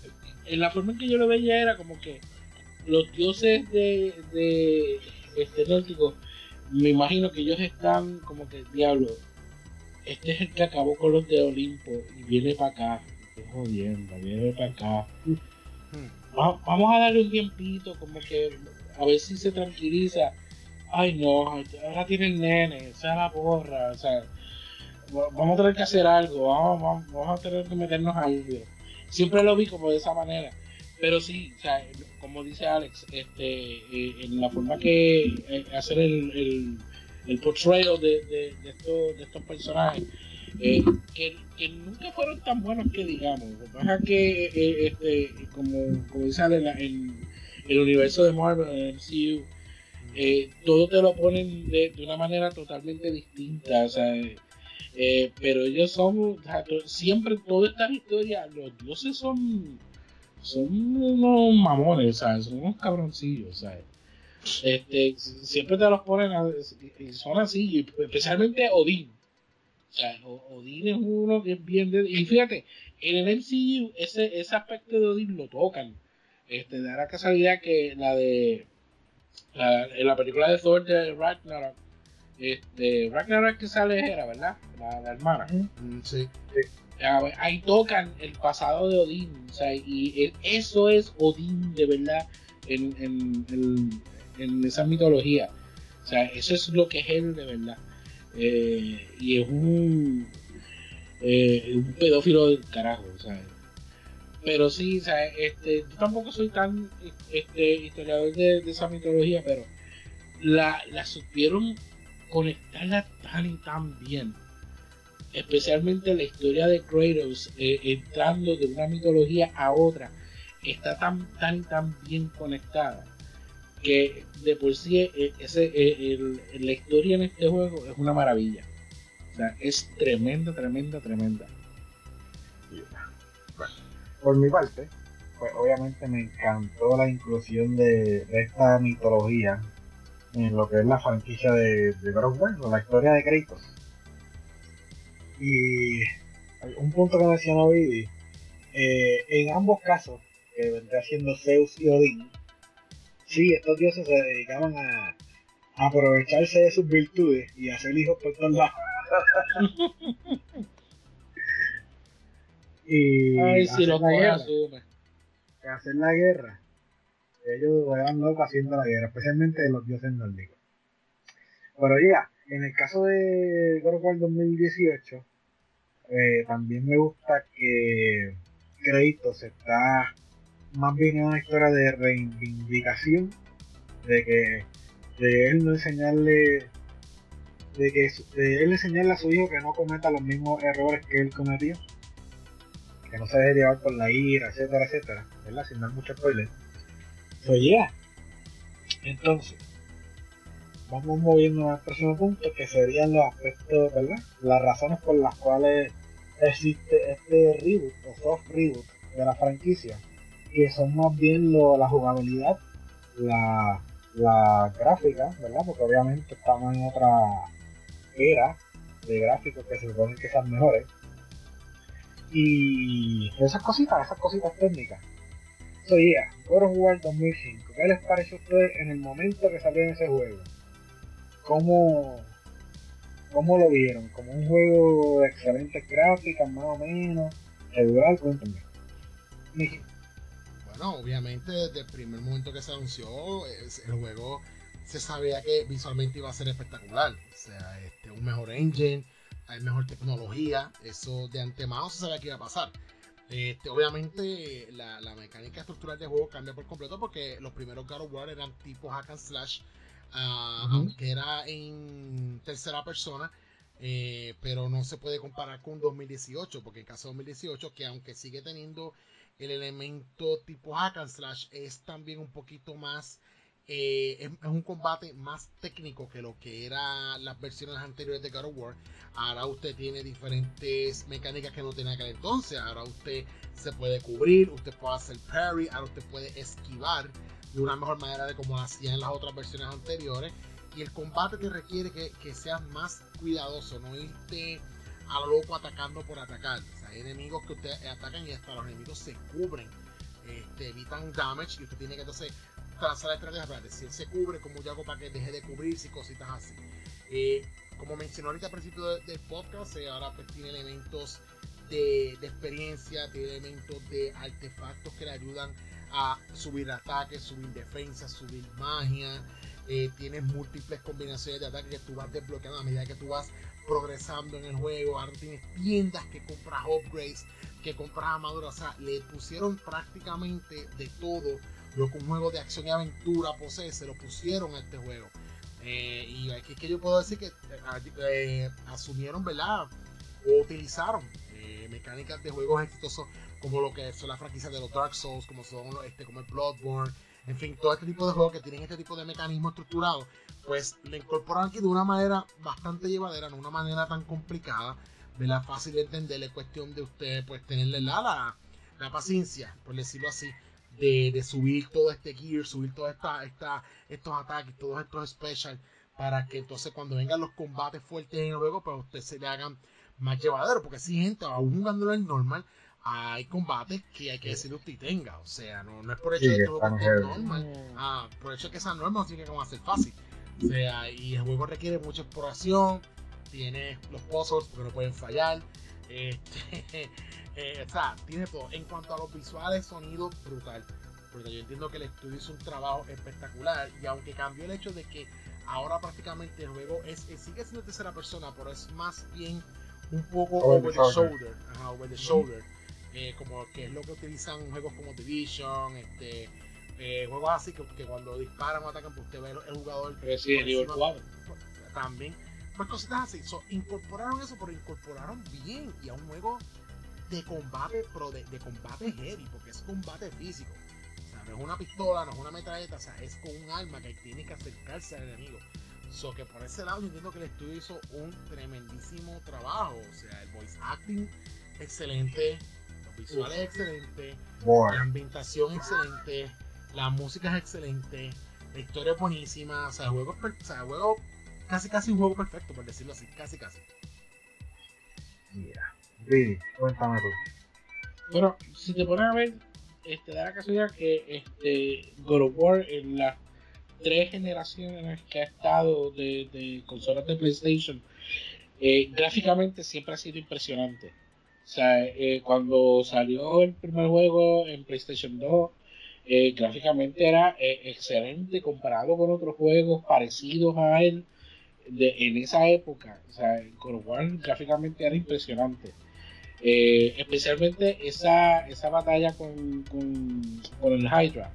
en la forma en que yo lo veía era como que los dioses de, de este nórdico, me imagino que ellos están como que, diablo, este es el que acabó con los de Olimpo y viene para acá. Qué jodiendo, viene para acá. vamos a darle un tiempito, como que a ver si se tranquiliza. Ay no, ahora tiene el nene, sea la porra, o sea, vamos a tener que hacer algo, vamos, vamos, a tener que meternos ahí. Siempre lo vi como de esa manera. Pero sí, o sea, como dice Alex, este, eh, en la forma que eh, hacer el el portrayal de, de, estos, de estos personajes, eh, que, que, nunca fueron tan buenos que digamos. Lo que pasa es que, eh, este, como, como dice en, el universo de Marvel, en el MCU, eh, todo te lo ponen de, de, una manera totalmente distinta. O sea, pero ellos son, siempre, todas estas historias, los dioses son, son unos mamones, ¿sabes? son unos cabroncillos. ¿sabes? Este, siempre te los ponen y son así, especialmente Odín. O sea, Odín es uno que es bien de, y fíjate, en el MCU ese, ese aspecto de Odín lo tocan. Este, de la casualidad que la de la, en la película de Thor de Ragnarok, este, Ragnarok que sale era, ¿verdad? La, la hermana. Mm, sí. Ahí tocan el pasado de Odín, o sea, y eso es Odín de verdad en, en, en en esa mitología. O sea, eso es lo que es él de verdad. Eh, y es un, eh, un pedófilo del carajo, ¿sabes? pero sí, sea, este, yo tampoco soy tan este, historiador de, esa mitología, pero la, la supieron conectarla tan y tan bien. Especialmente la historia de Kratos eh, entrando de una mitología a otra, está tan, tan, tan bien conectada que de por sí eh, ese, eh, la historia en este juego es una maravilla. O sea, es tremenda, tremenda, tremenda. por mi parte, pues obviamente me encantó la inclusión de, esta mitología en lo que es la franquicia de, de of la historia de Kratos. Y un punto que mencionó Vivi, eh, en ambos casos, que vendría siendo Zeus y Odín, sí, estos dioses se dedicaban a, aprovecharse de sus virtudes y hacer hijos por todos lados. (laughs) y Ay, si lo guerra, hacer la guerra. Ellos eran locos haciendo la guerra, especialmente los dioses nórdicos. Pero ya, en el caso de God of War 2018, eh, también me gusta que Kratos está más bien una historia de reivindicación, de que de él no enseñarle, de que de él enseñarle a su hijo que no cometa los mismos errores que él cometió, que no se deje llevar por la ira, etcétera, etcétera, ¿verdad? Sin dar mucho spoiler. So, yeah. Entonces, vamos moviendo al próximo punto, que serían los aspectos, ¿verdad? Las razones por las cuales existe este reboot o soft reboot de la franquicia que son más bien lo, la jugabilidad, la, la gráfica, ¿verdad? Porque obviamente estamos en otra era de gráficos que se suponen que sean mejores. Y esas cositas, esas cositas técnicas. So yeah, God of War 2005. ¿Qué les pareció a ustedes en el momento que salió en ese juego? ¿Cómo, ¿Cómo lo vieron? ¿Como un juego de excelentes gráficas, más o menos? ¿Regular? Cuéntenme obviamente desde el primer momento que se anunció, el juego se sabía que visualmente iba a ser espectacular. O sea, este, un mejor engine, hay mejor tecnología, eso de antemano se sabía que iba a pasar. Este, obviamente la, mecánica estructural del juego cambia por completo porque los primeros God of War eran tipo hack and slash, ah, aunque era en tercera persona. Eh, pero no se puede comparar con 2018 porque en caso de 2018 que aunque sigue teniendo el elemento tipo hack and slash es también un poquito más eh, es, un combate más técnico que lo que era las versiones anteriores de God of War. Ahora usted tiene diferentes mecánicas que no tenía aquel entonces. Ahora usted se puede cubrir, usted puede hacer parry, ahora usted puede esquivar de una mejor manera de como hacía en las otras versiones anteriores. Y el combate te requiere que, que seas más cuidadoso, no irte a lo loco atacando por atacar. Enemigos que usted atacan y hasta los enemigos se cubren, este, evitan damage y usted tiene que entonces trazar la estrategia para decir se cubre, como yo hago para que deje de cubrirse y cositas así. Eh, como mencionó ahorita al principio del podcast, eh, ahora pues tiene elementos de, experiencia, tiene elementos de artefactos que le ayudan a subir ataques, subir defensa, subir magia. Eh, tienes múltiples combinaciones de ataques que tú vas desbloqueando a medida que tú vas progresando en el juego. Ahora tienes tiendas que compras upgrades, que compras armaduras. O sea, le pusieron prácticamente de todo lo que un juego de acción y aventura posee, se lo pusieron a este juego. Eh, y aquí es que yo puedo decir que eh, eh, asumieron, ¿verdad? O utilizaron mecánicas de juegos exitosos como lo que son las franquicias de los Dark Souls, como son este, como el Bloodborne, en fin, todo este tipo de juegos que tienen este tipo de mecanismo estructurado pues le incorporan aquí de una manera bastante llevadera, no una manera tan complicada, la fácil de entender, es cuestión de usted pues tenerle la, la, paciencia, por decirlo así, de, subir todo este gear, subir todos esta, esta, estos ataques, todos estos special, para que entonces cuando vengan los combates fuertes en el pues a usted se le hagan más llevadero, porque si gente, aún jugándolo en normal, hay combates que hay que decirle usted tenga, o sea, no, no es por hecho de que todo normal, ah, por hecho de que esa norma no tiene que ser fácil. O sea, y el juego requiere mucha exploración, tiene los puzzles porque no pueden fallar. Este, (laughs) eh, o sea, tiene todo. En cuanto a los visuales, sonido brutal. Porque yo entiendo que el estudio hizo un trabajo espectacular. Y aunque cambió el hecho de que ahora prácticamente el juego es, sigue siendo tercera persona, pero es más bien un poco over, the shoulder. over the shoulder. Eh, como que es lo que utilizan juegos como Division, este, eh, juegos así que, que, cuando disparan o atacan, pues usted ve el, jugador. Sí, nivel 4. También. Pues cositas así. incorporaron eso, pero incorporaron bien y a un juego de combate, pero de, combate heavy, porque es combate físico. O sea, no es una pistola, no es una metralleta, o sea, es con un arma que tiene que acercarse al enemigo. So que por ese lado yo entiendo que el estudio hizo un tremendísimo trabajo. O sea, el voice acting excelente, los visuales excelentes, la ambientación excelente, la música es excelente, la historia es buenísima, o sea, el juego, o sea, el juego casi casi un juego perfecto, por decirlo así, casi casi. Mira, yeah. cuéntame tú. Bueno, si te pones a ver, este, da la casualidad que este God of War en las tres generaciones que ha estado de, consolas de PlayStation, eh, gráficamente siempre ha sido impresionante. O sea, eh, cuando salió el primer juego en PlayStation 2, eh, gráficamente era excelente comparado con otros juegos parecidos a él de, en esa época. O sea, God gráficamente era impresionante. especialmente esa, esa batalla con, con, con el Hydra.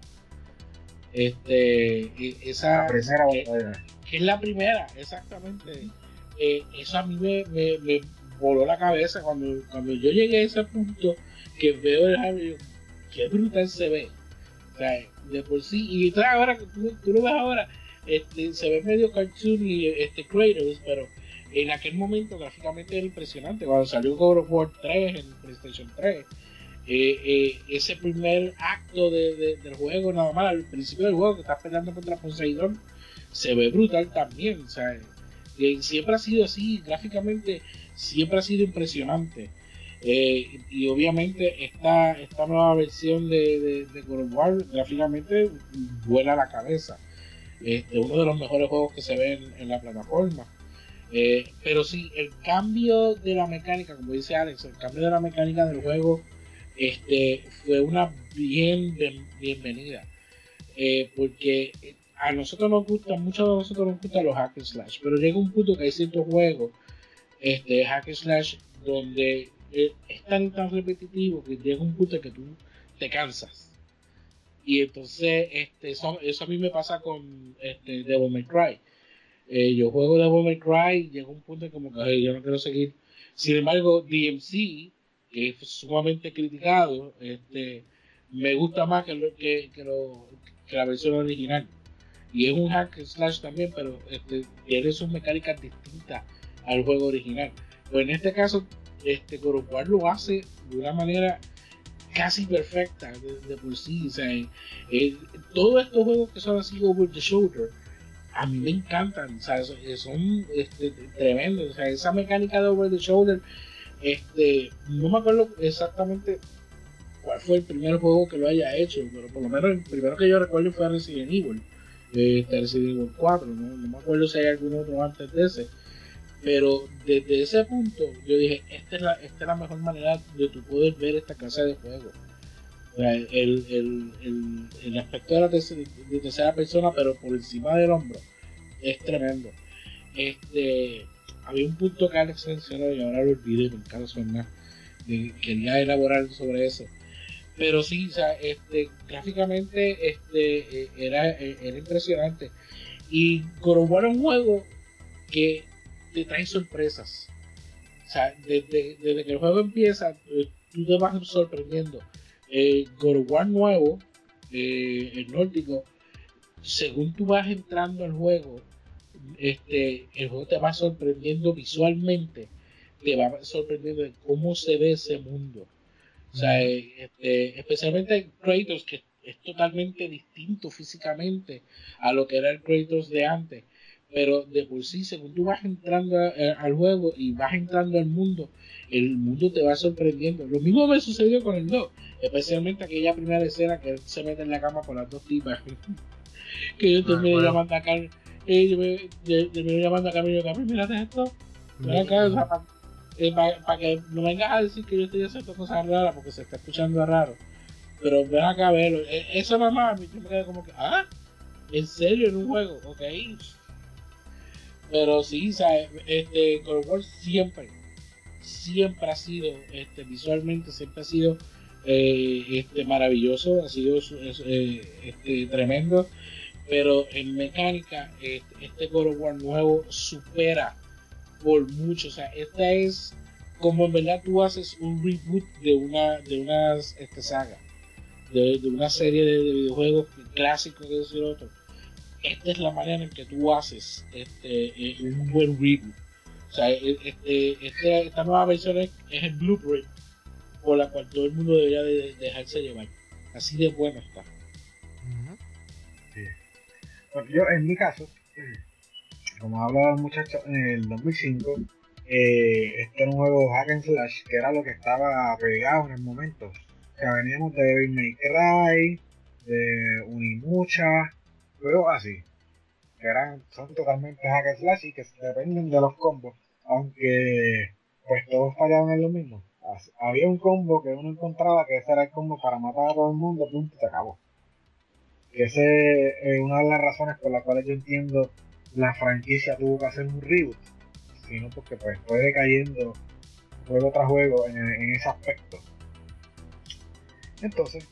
Este, e, esa, primera que, es la primera, exactamente. Eh, eso a mí me, me, voló la cabeza cuando, cuando yo llegué a ese punto que veo el Harry, qué brutal se ve. O sea, de por sí, y ahora que tú, lo ves ahora, este, se ve medio cartoon y este Kratos, pero en aquel momento gráficamente era impresionante. Cuando salió God of War 3 en PlayStation 3, eh, eh, ese primer acto de, del juego, nada más al principio del juego que estás peleando contra Poseidón, se ve brutal también. O sea, siempre ha sido así, gráficamente siempre ha sido impresionante. Eh, y obviamente esta, esta nueva versión de, de, of War gráficamente vuela la cabeza. Este, uno de los mejores juegos que se ve en, la plataforma. pero sí, el cambio de la mecánica, como dice Alex, el cambio de la mecánica del juego este, fue una bien, bienvenida. Eh, porque a nosotros nos gusta, muchos de nosotros nos gustan los hack and slash, pero llega un punto que hay ciertos juegos, este, hack slash, donde eh, es tan, tan repetitivo que llega un punto que tú te cansas. Y entonces, este, eso, eso a mí me pasa con este, Devil May Cry. Eh, yo juego Devil May Cry y llega un punto como que yo no quiero seguir. Sin embargo, DMC que es sumamente criticado, este, me gusta más que, lo, que, que la versión original. Y es un hack slash también, pero este, tiene sus mecánicas distintas al juego original. Pues en este caso, este God lo hace de una manera casi perfecta de, por sí. Sea, eh, todos estos juegos que son así over the shoulder, a mí me encantan. O sea, son este, tremendos. O sea, esa mecánica de over the shoulder este, no me acuerdo exactamente cuál fue el primer juego que lo haya hecho, pero por lo menos el primero que yo recuerdo fue Resident Evil, este, Resident Evil 4, ¿no? me acuerdo si hay algún otro antes de ese. Pero desde ese punto yo dije, esta es la, esta es la mejor manera de tu poder ver esta clase de juego. el, el, el, el, aspecto de la tercera, de tercera persona, pero por encima del hombro, es tremendo. Este, había un punto que Alex mencionó y ahora lo olvidé por caso más. Quería elaborar sobre eso. Pero sí, o sea, este, gráficamente este, eh, era, eh, era impresionante. Y corroborar un juego que te trae sorpresas. O sea, desde, desde que el juego empieza, eh, tú te vas sorprendiendo. Eh, God War nuevo, el nórdico, según tú vas entrando al juego, este, el juego te va sorprendiendo visualmente, te va sorprendiendo de cómo se ve ese mundo. O sea, este, especialmente Kratos, que es totalmente distinto físicamente a lo que era el Kratos de antes. Pero de por sí, según tú vas entrando al juego y vas entrando al mundo, el mundo te va sorprendiendo. Lo mismo me sucedió con el 2, especialmente aquella primera escena que él se mete en la cama con las dos tipas. (laughs) que yo terminé llamando a Carl y yo me, yo, llamando a Camilo, Camilo, mira esto. Ven acá, eh, para que no vengas a decir que yo estoy haciendo cosas raras porque se está escuchando raro. Pero ven acá a verlo. E, eso nada más, yo me quedé como que, ah, ¿en serio en un juego? Ok. Pero sí. Este, God of War siempre, siempre ha sido, este, visualmente siempre ha sido eh, este, maravilloso, ha sido eh, este, tremendo, pero en mecánica este, este War nuevo supera por mucho, o sea, esta es como en verdad tú haces un reboot de una de unas este, saga, de, una serie de, videojuegos clásicos que decir otro. Esta es la manera en que tú haces este, eh, un buen reboot. O sea, este, esta nueva versión es, el blueprint por la cual todo el mundo debería de dejarse llevar. Así de bueno está. yo, en mi caso, como hablaba el muchacho en el 2005, eh, este juego hack and slash que era lo que estaba pegado en el momento. O veníamos de May Cry, de Unimucha, juegos así. Que eran, son totalmente hack slash y que dependen de los combos. Aunque pues todos fallaban en lo mismo. Había un combo que uno encontraba que ese era el combo para matar a todo el mundo, punto, se acabó. Que ese es una de las razones por las cuales yo entiendo la franquicia tuvo que hacer un reboot sino porque pues fue decayendo juego tras juego en, ese aspecto. Entonces,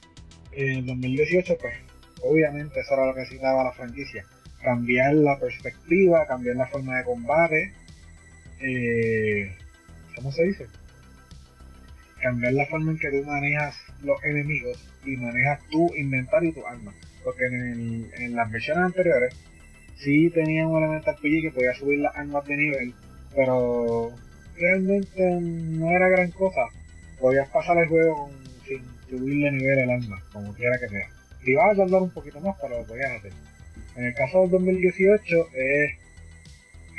en 2018 pues obviamente eso era lo que necesitaba la franquicia, cambiar la perspectiva, cambiar la forma de combate, eh, ¿cómo se dice? Cambiar la forma en que tú manejas los enemigos y manejas tu inventario y tu arma. Porque en, en las versiones anteriores sí tenía un elemento RPG que podía subir las armas de nivel, pero realmente no era gran cosa. Podías pasar el juego sin subirle nivel el arma, como quiera que sea. Si ibas a tardar un poquito más, pero lo podías hacer. En el caso del 2018 es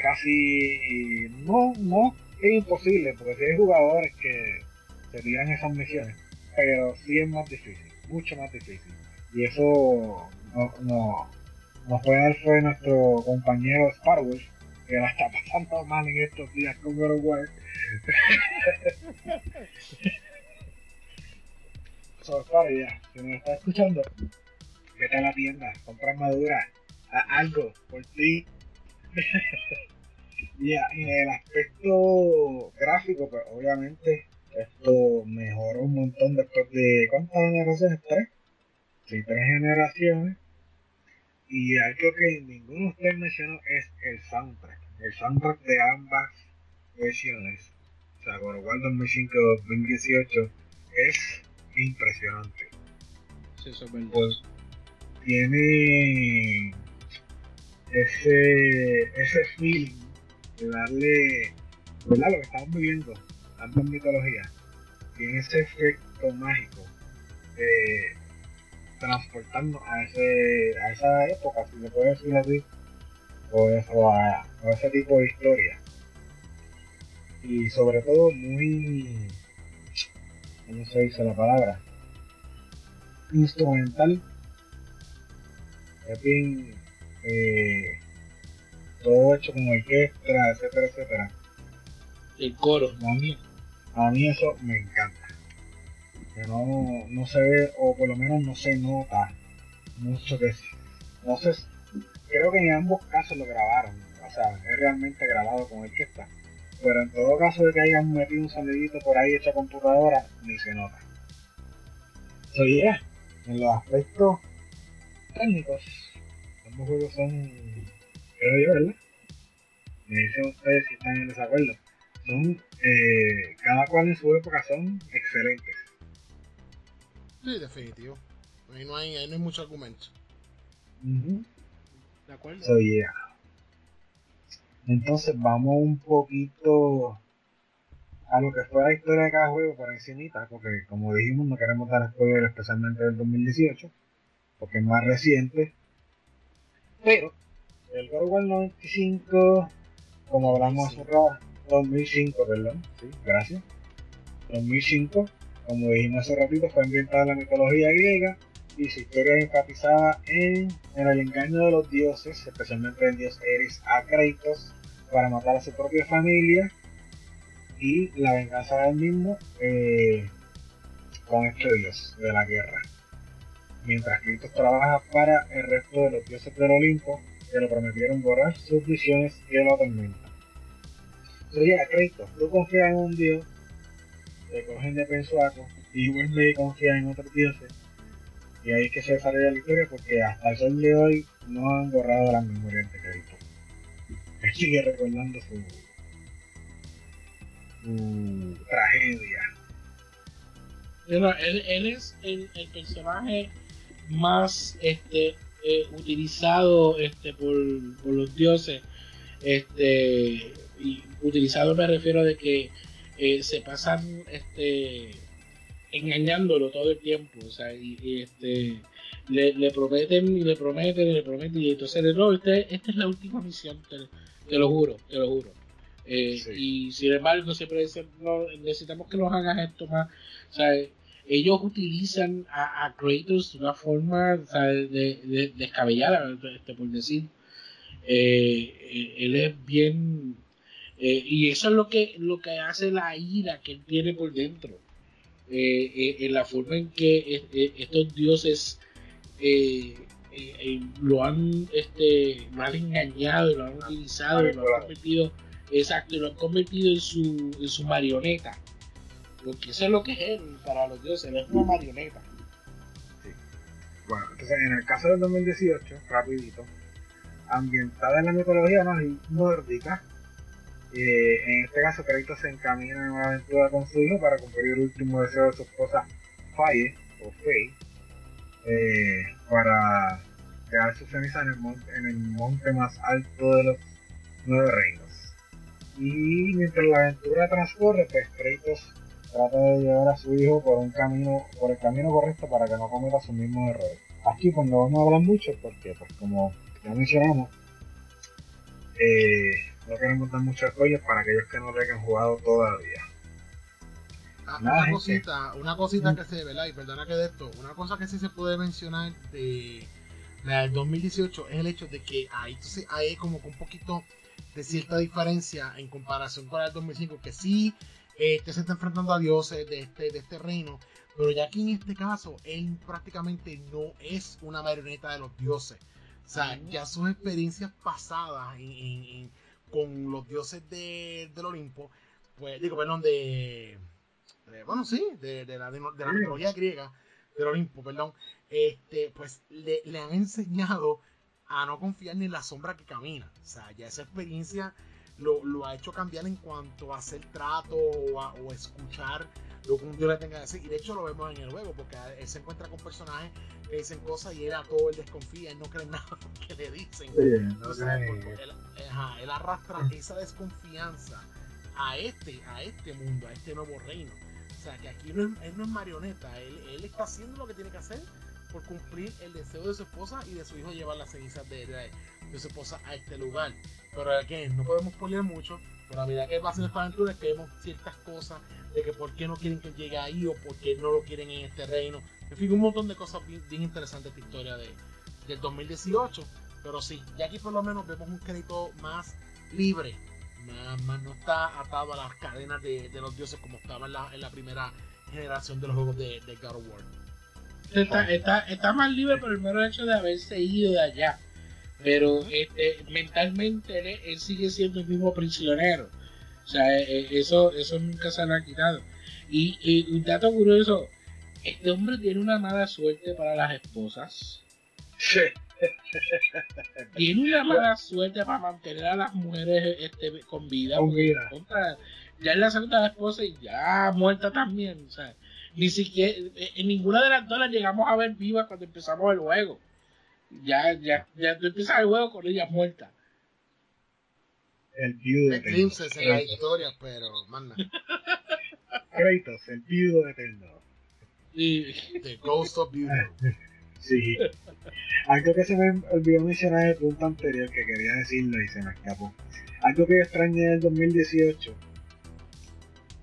casi no, no es imposible, porque si hay jugadores que se tiran esas misiones, pero sí es más difícil, mucho más difícil. Y eso no, no, nos puede dar fe nuestro compañero Star que la está pasando mal en estos días con God (laughs) so, ya, si nos está escuchando, vete a la tienda, compra armadura, algo por ti. (laughs) y en el aspecto gráfico, pues obviamente esto mejoró un montón después de ¿cuántas generaciones? ¿Tres? Sí, tres generaciones. Y algo que ninguno de ustedes mencionó es el soundtrack. El soundtrack de ambas versiones, o sea, con igual 2005-2018, es impresionante. Sí, eso es verdad. Pues, tiene ese, ese feeling de darle, ¿verdad? Lo que estamos viviendo, ambas mitologías, tiene ese efecto mágico de transportarnos a, ese, a esa época, si se puede decir así, o, eso, a, ese tipo de historia. Y sobre todo muy, ¿cómo se dice la palabra? Instrumental. Es bien, eh, todo hecho con orquesta, etcétera, etcétera. El coro. A mí, a mí eso me encanta que no, no se ve, o por lo menos no se nota mucho que no sé, creo que en ambos casos lo grabaron, o sea, es realmente grabado con orquesta, pero en todo caso de que hayan metido un sonidito por ahí hecho a computadora, ni se nota. So yeah, en los aspectos técnicos, ambos juegos son, creo yo, ¿verdad? Me dicen ustedes si están en desacuerdo. Son, eh, cada cual en su época son excelentes. Sí, definitivo. Ahí no hay, ahí no hay mucho argumento. ¿De acuerdo? So, yeah. Entonces vamos un poquito a lo que fue la historia de cada juego por encimita, porque como dijimos no queremos dar spoiler especialmente del 2018, porque es más reciente. Pero el War 95, como hablamos hace rato, 2005, perdón, sí, gracias. 2005 como dijimos hace ratito, fue ambientada en la mitología griega y su historia es enfatizada en, el engaño de los dioses, especialmente el dios Eris a Kratos, para matar a su propia familia y la venganza del mismo eh, con este dios de la guerra. Mientras Kratos trabaja para el resto de los dioses del Olimpo que le prometieron borrar sus visiones y lo atormentan. sería Kratos, tú confías en un dios, te cogen de pensuaco, y Wembley confía en otros dioses, y ahí es que se sale la historia porque hasta el sol de hoy no han borrado las memorias de Kratos. (laughs) Sigue recordando su, su tragedia. Pero él, él es el, el personaje más este eh, utilizado este por, por los dioses este y utilizado me refiero de que eh, se pasan este engañándolo todo el tiempo o sea y, y, este le, le, prometen y le prometen y le prometen y entonces no este, esta es la última misión te, te lo juro te lo juro. Eh, sí. y sin embargo siempre dicen no necesitamos que nos hagas esto más sea ellos utilizan a, a Kratos de una forma sea, de, de, descabellada este, por decir. Eh, él es bien eh, y eso es lo que lo que hace la ira que él tiene por dentro. Eh, eh en la forma en que eh, estos dioses eh, lo han este lo engañado lo han utilizado y lo han convertido exacto lo han convertido en su en su marioneta. Porque eso es lo que es él para los dioses él es una marioneta. Bueno entonces en el caso del 2018 rapidito ambientada en la mitología nórdica eh, en este caso, Kratos se encamina en una aventura con su hijo para cumplir el último deseo de su esposa Faye, o Faye, eh, para quedar su ceniza en el, monte, en el monte más alto de los nueve reinos. Y mientras la aventura transcurre, pues Kratos trata de llevar a su hijo por un camino, por el camino correcto para que no cometa sus mismos errores. Aquí pues no vamos a hablar mucho porque pues como ya mencionamos, eh, no queremos dar muchos spoilers para aquellos que no lo hayan jugado todavía. Ah, una cosita, una cosita que se, ¿verdad? Y perdona que de esto, una cosa que sí se puede mencionar de la del 2018 es el hecho de que ahí entonces hay como un poquito de cierta diferencia en comparación con la del 2005, que sí este se está enfrentando a dioses de este, de este reino, pero ya aquí en este caso él prácticamente no es una marioneta de los dioses. O sea, ya sus experiencias pasadas en, en, en con los dioses de, del Olimpo, pues digo, perdón, de, de bueno, sí, de, de la, de, de la mitología griega, del Olimpo, perdón, este, pues le, le, han enseñado a no confiar ni en la sombra que camina. O sea, ya esa experiencia lo, lo ha hecho cambiar en cuanto a hacer trato o, a, o escuchar lo que un dios le tenga que decir. Y de hecho lo vemos en el juego, porque él se encuentra con personajes que dicen cosas y él a todo él desconfía, él no cree (laughs) nada que le dicen. Sí, no sé, él, ajá, él, arrastra esa desconfianza a este, a este mundo, a este nuevo reino. O sea, que aquí no es, él no es marioneta, él, él está haciendo lo que tiene que hacer por cumplir el deseo de su esposa y de su hijo llevar las cenizas de, de, de su esposa a este lugar. Pero aquí no podemos poner mucho, pero a medida que va haciendo esta aventura, que vemos ciertas cosas de que por qué no quieren que llegue ahí o por qué no lo quieren en este reino. En fin, un montón de cosas bien, bien interesantes esta historia de, del 2018. Pero sí, ya aquí por lo menos vemos un crédito más libre. Más, más no está atado a las cadenas de, de, los dioses como estaba en la, en la primera generación de los juegos de, de God of War. Está, está, está, más libre por el mero hecho de haberse ido de allá. Pero este, mentalmente él, él sigue siendo el mismo prisionero. O sea, eso, eso nunca se lo ha quitado. Y, y, un dato curioso, este hombre tiene una mala suerte para las esposas. Sí. (laughs) tiene una mala suerte para mantener a las mujeres este, con vida. Con vida. Contra, ya es la segunda esposa y ya muerta también. O sea, ni siquiera en ninguna de las dos las llegamos a ver vivas cuando empezamos el juego. Ya, ya, ya tú empiezas el juego con ellas muertas el viudo de Kratos. en la historia, pero manda. Kratos, el viudo eterno. Sí. The Ghost of Viudo. (laughs) sí. Algo que se me olvidó mencionar en el punto anterior que quería decirlo y se me escapó. Algo que extrañé del 2018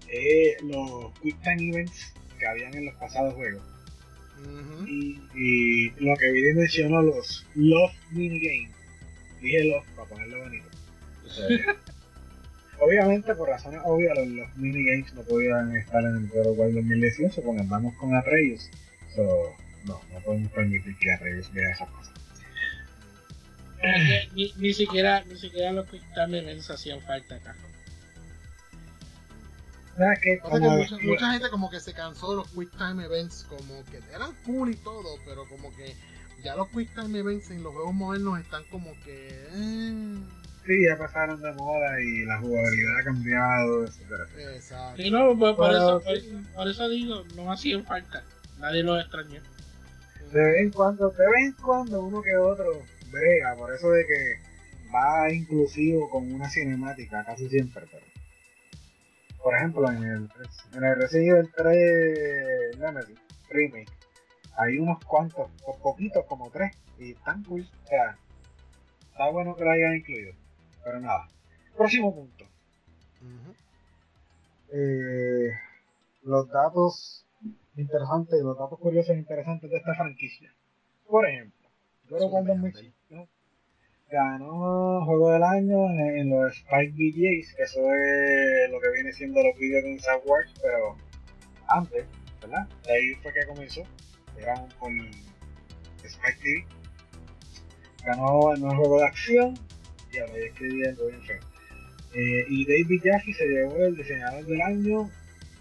es los Quick Time Events que habían en los pasados juegos. Uh -huh. y, y, lo que vi mencionó los Love Minigames. Dije Love para ponerlo bonito. (laughs) Obviamente, por razones obvias, los, los, minigames no podían estar en el of War 2018 porque andamos con Atreus. So, no, no podemos permitir que Atreus vea esas cosas. Ni, ni, siquiera, ni siquiera los Quick Time Events hacían falta acá. que, mucha, gente como que se cansó de los Quick Time Events, como que eran cool y todo, pero como que ya los Quick Time Events en los juegos modernos están como que... Eh. Sí, ya pasaron de moda y la jugabilidad ha cambiado, etcétera. Exacto. Sí, no, pues, por, eso, por, eso digo, no hacían falta. Nadie los extrañó. De vez en cuando, de vez en cuando uno que otro brega, por eso de que va inclusivo con una cinemática casi siempre, pero por ejemplo en el, en el Resident Evil 3 Nemesis Remake hay unos cuantos, poquitos como tres, y están cool, o sea, está bueno que lo hayan incluido, pero nada. Próximo punto. eh, los datos interesantes, los datos curiosos e interesantes de esta franquicia. Por ejemplo, God of War 2005 ganó Juego del Año en, los Spike VGAs, que eso es lo que viene siendo los vídeos de Star Wars, pero antes, ¿verdad? De ahí fue que comenzó, eran por Spike TV. Ganó el nuevo juego de acción, ya lo escribiendo bien feo. Eh, y David Jaffe se llevó el diseñador del año,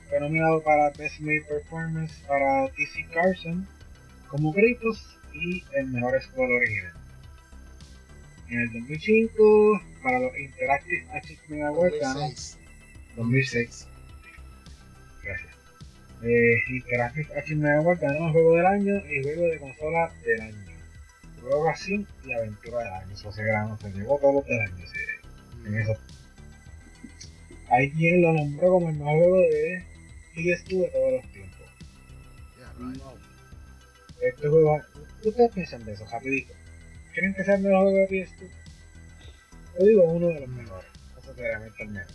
fue nominado para Best Made Performance para TC Carson como Kratos y el mejor score original. En el 2005, para los Interactive Achievement Awards, 2006. 2006. Gracias. Eh, Interactive Achievement Awards ganó el juego del año y juego de consola del año. Juego acción y aventura del año. Eso se ganó, se llevó todos los del año. Sí, en eso. Hay quien lo nombró como el mejor juego de PS2 de todos los tiempos. Este juego, ¿qué ustedes piensan de eso, rapidito? ¿Creen que sea el mejor juego de PS2? Yo digo uno de los mejores, eso realmente el mejor.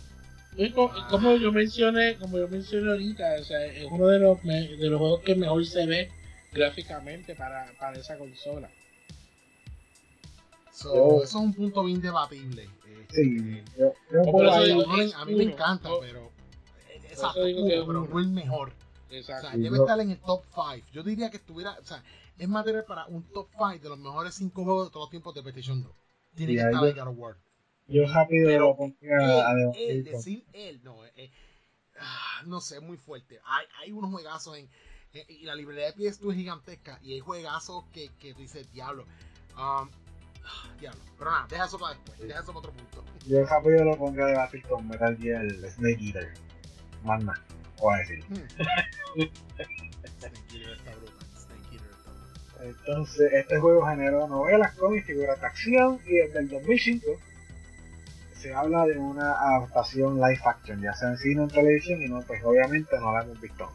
Como, yo mencioné, como yo mencioné ahorita, o sea, es uno de los, de los juegos que mejor se ve gráficamente para, para esa consola. eso es un punto bien debatible. Sí, yo, yo a mí me encanta, pero exacto, pero no el mejor. Exacto. O sea, debe estar en el top 5. Yo diría que estuviera, o sea, es material para un top 5 de los mejores 5 juegos de todos los tiempos de PlayStation 2. Tiene que estar en God of War. Yo rápido Pero lo pondría a él, decir él, no, eh, eh, ah, no sé, muy fuerte. Hay, hay unos juegazos en, y la librería de PS2 es gigantesca y hay juegazos que, que dices, diablo. Um, diablo. Pero nada, deja eso para después, deja eso para otro punto. Yo rápido lo pondría a debatir con Metal Gear Snake Eater. Más nada, voy a decir. Brutal. Entonces, este juego generó novelas, cómics, figuras de acción y desde el 2005 se habla de una adaptación live action, ya sea en cine o en televisión, y no, pues obviamente no la hemos visto.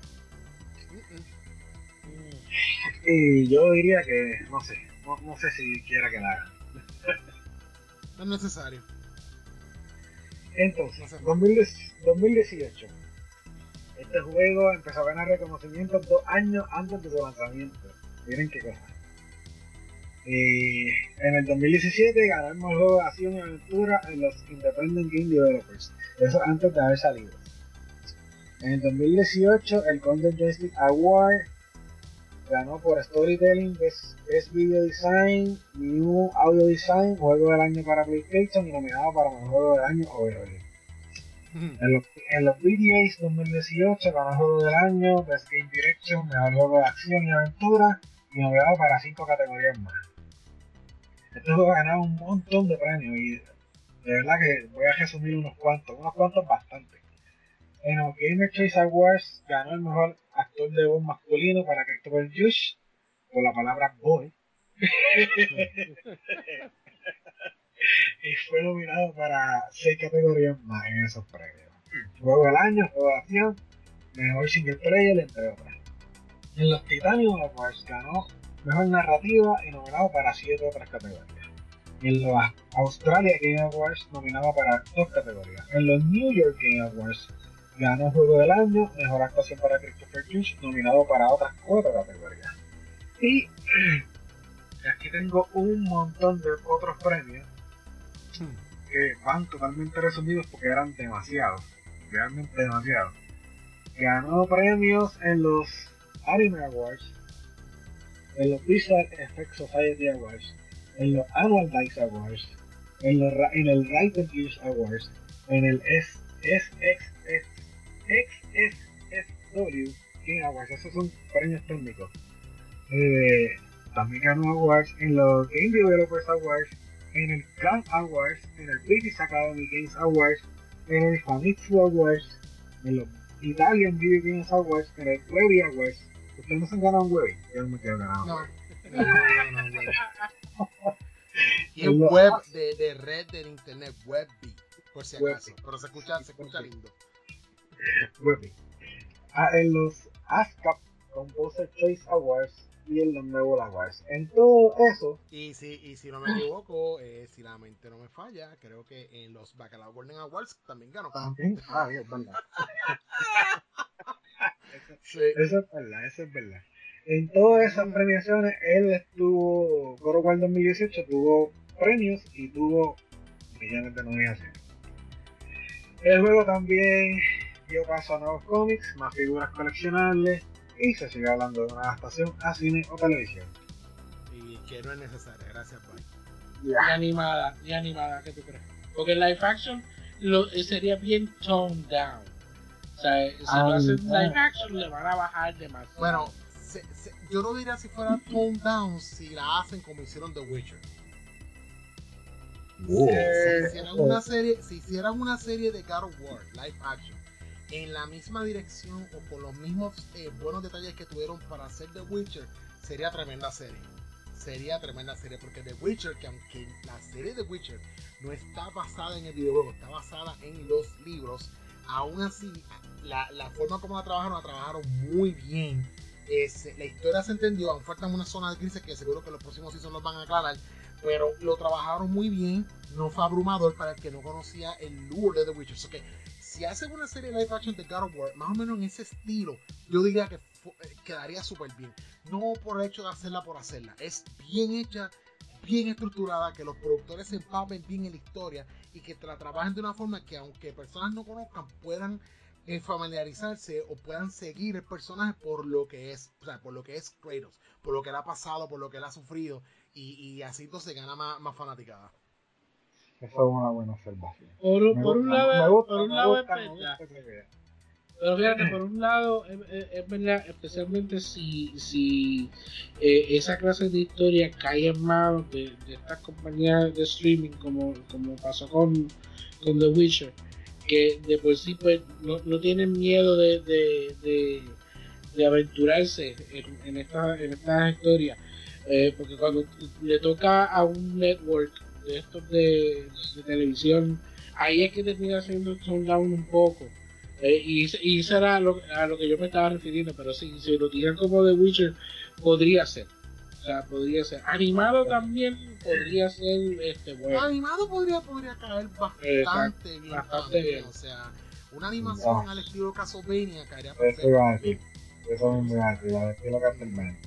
Y yo diría que, no sé, no, sé si quiera que la hagan. no es necesario. Entonces, 2018. Este juego empezó a ganar reconocimiento dos años antes de su lanzamiento. Miren qué cosa. en el 2017 ganó el juego de acción y aventura en los Independent Game Developers. Eso antes de haber salido. En el 2018 el Golden Joystick Award ganó por Storytelling, Best, Video Design, New Audio Design, Juego del Año para PlayStation y nominado para Mejor Juego del Año overall. En los, en los VDAs 2018 ganó Juego del Año, Best Game Direction, Mejor Juego de Acción y Aventura y nominado para 5 categorías más. Este juego ha ganado un montón de premios y de verdad que voy a resumir unos cuantos, unos cuantos bastante. En los Gamer Choice Awards ganó el mejor actor de voz masculino para Christopher Jush por la palabra boy. (laughs) y fue nominado para 6 categorías más en esos premios. Juego del año, juego de acción, mejor single player, entre otras. En los Titanium Awards ganó Mejor Narrativa y nominado para 7 otras categorías. En los Australia Game Awards nominado para 2 categorías. En los New York Game Awards ganó Juego del Año, Mejor Actuación para Christopher Juice, nominado para otras 4 categorías. Y (clears throat) aquí tengo un montón de otros premios que van totalmente resumidos porque eran demasiados, realmente demasiados. Ganó premios en los Anime Awards, en los Visual Effects Society Awards, en los Annual Dice Awards, en, en el Writer Gears Awards, en el XSSW Game Awards, esos son premios técnicos. Eh, también ganó awards en los Game Developers Awards, en el Cloud Awards, en el British Academy Games Awards, en el Famitsu Awards, en los Italian Video Games Awards, en el Webby Awards. ¿Ustedes no se han ganado un Webby? Yo no me quiero ganar un No. Webby. No, no, no, web. Y es web de, de red del internet, webby, por si acaso. Pero se escucha, se escucha lindo. Webby. Ah, en los ASCAP Composer Choice Awards y en los Nebula Awards. En todo eso, Y si, y si no me equivoco, eh, si la mente no me falla, creo que en los Bacalao Golden Awards también ganó. también. Ah, bien, es verdad. (laughs) Sí. Eso es verdad, eso es verdad. En todas esas premiaciones, él estuvo, of War 2018 tuvo premios y tuvo millones de nominaciones. El juego también dio paso a nuevos cómics, más figuras coleccionables y se sigue hablando de una adaptación a cine o televisión. Y que no es necesaria, gracias, bye. Ni animada, ni animada, ¿qué tú crees? Porque en live action lo, eh, sería bien toned down. O sea, eh, si lo hacen ah. live action le van a bajar demasiado. Bueno, se- se- yo no diría si fuera toned down si la hacen como hicieron The Witcher. Eh, si hicieran una serie, si hicieran una serie de God of War live action en la misma dirección o con los mismos eh, buenos detalles que tuvieron para hacer The Witcher, sería tremenda serie. Sería tremenda serie porque The Witcher, que aunque la serie de Witcher no está basada en el videojuego, está basada en los libros, aún así la, forma como la trabajaron, la trabajaron muy bien. La historia se entendió, aún faltan unas zonas grises que seguro que los próximos seasons los van a aclarar, pero lo trabajaron muy bien, no fue abrumador para el que no conocía el lore de The Witcher. So si hacen una serie live action de God of War, más o menos en ese estilo, yo diría que eh, quedaría súper bien. No por el hecho de hacerla por hacerla, es bien hecha, bien estructurada, que los productores se empapen bien en la historia y que la trabajen de una forma que aunque personas no conozcan puedan eh, familiarizarse o puedan seguir el personaje por lo que es, o sea, por lo que es Kratos, por lo que él ha pasado, por lo que él ha sufrido y, y así entonces gana más, más fanaticada. Eso es una buena observación. por, Me por un lado, gusta, por un lado gusta, es verdad. esa. Pero fíjate, por un lado, es, verdad, especialmente si, si eh, esa clase de historia cae en manos de, de estas compañías de streaming, como, como pasó con, con The Witcher, que de por sí pues no, no tienen miedo de, de, de, de aventurarse en, en estas en estas historias. Eh, porque cuando le toca a un network de estos de, de televisión, ahí es que termina siendo un down un poco. Eh, y, y eso era lo, a lo que yo me estaba refiriendo, pero sí, si lo tiran como The Witcher, podría ser. O sea, podría ser. Animado también podría ser este bueno. Animado podría, podría caer bastante bien. bastante también, bien. O sea, una animación No. al estilo Castlevania caería Eso perfecto. iba a decir. Eso mismo iba a decir, Castlevania.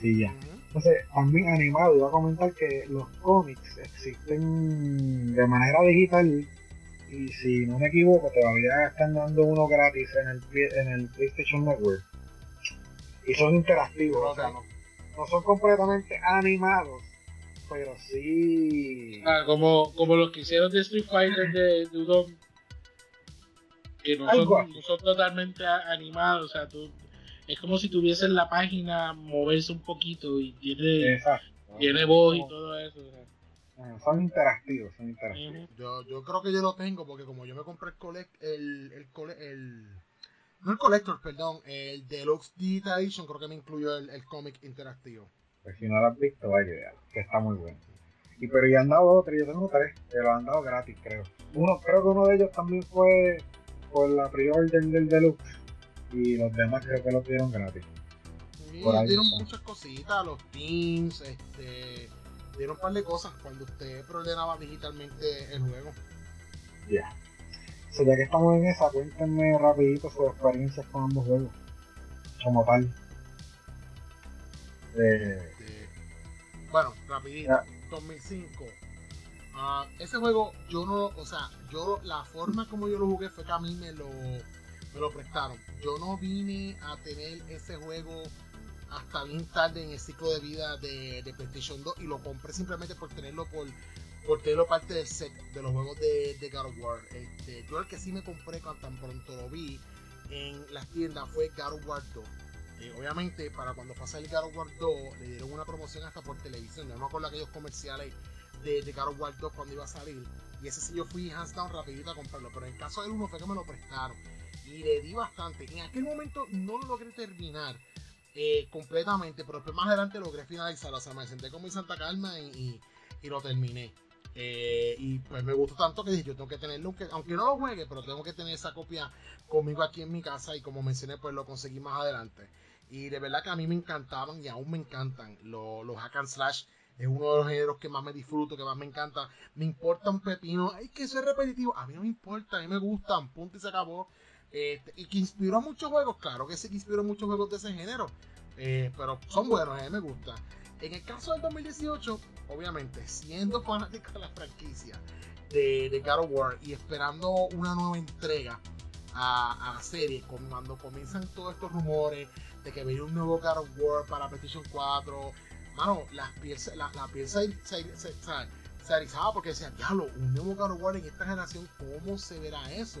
Sí, ya. Entonces, también animado, iba a comentar que los cómics existen de manera digital y si no me equivoco, todavía están dando uno gratis en el, en el PlayStation Network. Y son interactivos, o sea, no, no son completamente animados, pero sí... Ah, como, como los que hicieron de Street Fighter de, de Udon, que no son, no son totalmente animados. O sea, tú, es como si tuviesen la página moverse un poquito y tiene, Exacto. tiene voz y todo eso. o sea. Son interactivos, son interactivos. Yo, yo creo que yo lo tengo porque como yo me compré el collect, el, el, cole- el no el collector, perdón, el Deluxe Digital Edition, creo que me incluyó el, el cómic interactivo. Pues si no lo has visto, vaya que está muy bueno. Y pero ya han dado otro, yo tengo tres, que lo han dado gratis, creo. Uno, creo que uno de ellos también fue por la pre-order del Deluxe. Y los demás creo que lo dieron gratis. Ahí dieron está. muchas cositas, los teams, este, dieron un par de cosas cuando usted preordenaba digitalmente el juego. Ya. O sea, ya que estamos en esa, cuéntenme rapidito sus experiencias con ambos juegos. Como tal. Eh, Este, bueno, rapidito, Ya. 2005. Ah, ese juego, yo no, o sea, yo la forma como yo lo jugué fue que a mí me lo, me lo prestaron. Yo no vine a tener ese juego hasta bien tarde en el ciclo de vida de, de PlayStation 2 y lo compré simplemente por tenerlo por, por tenerlo parte del set de los juegos de, de God of War. Este, yo el que sí me compré cuando tan pronto lo vi en las tiendas fue God of War 2. Eh, obviamente, para cuando pasa el God of War 2, le dieron una promoción hasta por televisión. No me acuerdo aquellos comerciales de, de God of War 2 cuando iba a salir. Y ese sí yo fui hands down rapidito a comprarlo. Pero en el caso del 1 fue que me lo prestaron. Y le di bastante. En aquel momento no lo logré terminar eh, completamente. Pero después más adelante logré finalizarlo. O sea, me senté con mi santa calma y, y, lo terminé. Eh, y pues me gustó tanto que dije, yo tengo que tenerlo, aunque no lo juegue, pero tengo que tener esa copia conmigo aquí en mi casa. Y como mencioné, pues lo conseguí más adelante. Y de verdad que a mí me encantaban y aún me encantan los, los hack and slash. Es uno de los géneros que más me disfruto, que más me encanta. Me importa un pepino. Ay, que eso es repetitivo. A mí no me importa, a mí me gustan. Punto y se acabó. Este, y que inspiró muchos juegos, claro que sí que inspiró muchos juegos de ese género. Eh, pero son buenos, a mí me gusta. En el caso del 2018, obviamente, siendo fanático de la franquicia de, de God of War y esperando una nueva entrega a, la serie, cuando comienzan todos estos rumores de que viene un nuevo God of War para PlayStation 4, mano, las piezas, la, pieza se, se, se, arizaba porque decían, diablo, un nuevo God of War en esta generación, ¿cómo se verá eso?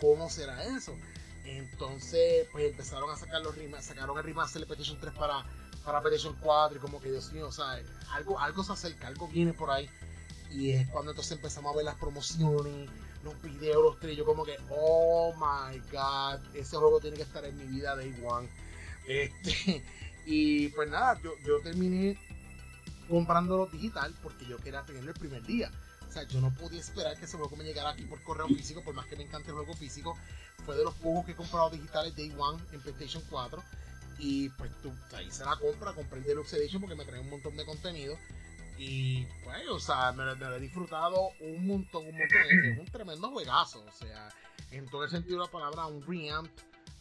¿Cómo será eso? Entonces, pues empezaron a sacar los remakes, sacaron el remaster de PlayStation 3 para, para PlayStation 4 y como que Dios mío, o sea, algo, algo se acerca, algo viene por ahí. Y es cuando entonces empezamos a ver las promociones, los videos, los trillos, como que, oh my god, ese juego tiene que estar en mi vida day one. Este, (laughs) y pues nada, yo, yo terminé comprándolo digital porque yo quería tenerlo el primer día. Sea, yo no podía esperar que ese juego me llegara aquí por correo físico, por más que me encante el juego físico. Fue de los pocos que he comprado digitales Day One en PlayStation 4. Y pues tú, ahí la compra, compré el Deluxe Edition porque me trae un montón de contenido. Y pues, o sea, me, lo he disfrutado un montón, un montón. Es un tremendo juegazo. O sea, en todo el sentido de la palabra, un reamp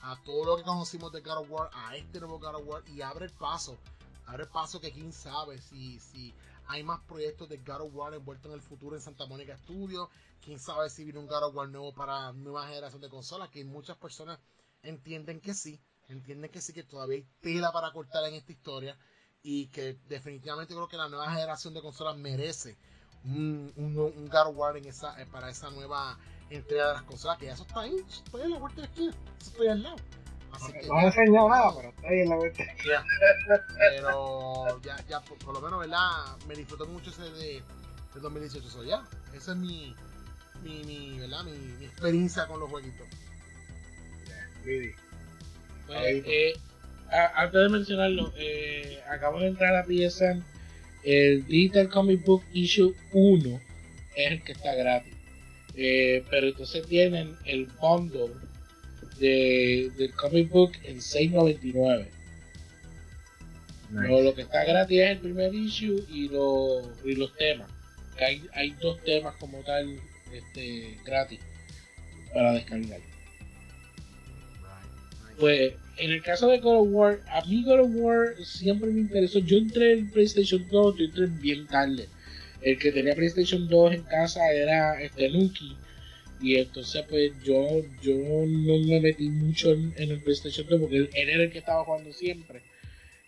a todo lo que conocimos de God of War, a este nuevo God of War y abre el paso. Abre el paso que quién sabe si, si hay más proyectos de God of War envueltos en el futuro en Santa Mónica Studios. Quién sabe si viene un God of War nuevo para nueva generación de consolas, que muchas personas entienden que sí. Entienden que sí, que todavía hay tela para cortar en esta historia. Y que definitivamente creo que la nueva generación de consolas merece un, un, un God of War en esa, eh, para esa nueva entrega de las consolas, que eso está ahí, estoy en la vuelta de esquina, eso estoy al lado. Así no, que, no he enseñado nada, pero está ahí en la vuelta. Ya, pero ya, ya por, lo menos, ¿verdad? Me disfruto mucho ese de, de 2018. Eso ya, esa es mi, mi, mi, ¿verdad? Mi, mi experiencia con los jueguitos. Yeah, pues, eh, antes de mencionarlo, eh, acabo de entrar a PSN. El Digital Comic Book Issue 1 es el que está gratis. Eh, pero entonces tienen el bundle de, del comic book en 6.99. lo que está gratis es el primer issue y, y los temas. Hay, hay dos temas como tal este, gratis para descargar. Pues en el caso de God of War, a mí God of War siempre me interesó. Yo entré en PlayStation 2, yo entré bien tarde el que tenía PlayStation 2 en casa era este Nuki. Y entonces pues yo, yo no me metí mucho en, el PlayStation 2 porque él, era el que estaba jugando siempre.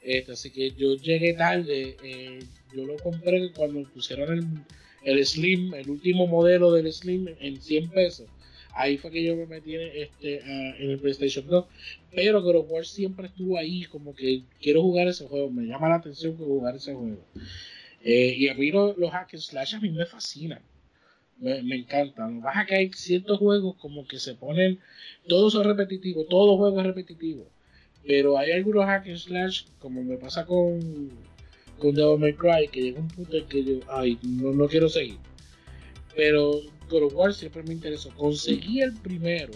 Este, así que yo llegué tarde. Eh, yo lo compré cuando pusieron el, Slim, el último modelo del Slim en 100 pesos. Ahí fue que yo me metí en, este, en el PlayStation 2. Pero God of War siempre estuvo ahí, como que quiero jugar ese juego. Me llama la atención jugar ese juego. Eh, y a mí los, hack and slash a mí me fascinan. Me, encantan. Lo pasa que hay ciertos juegos como que se ponen, todos son repetitivos, todo juego es repetitivo. Pero hay algunos hack como me pasa con, con Devil May Cry, que llega un punto en que yo, ay, no, no quiero seguir. Pero God of War siempre me interesó. Conseguí el primero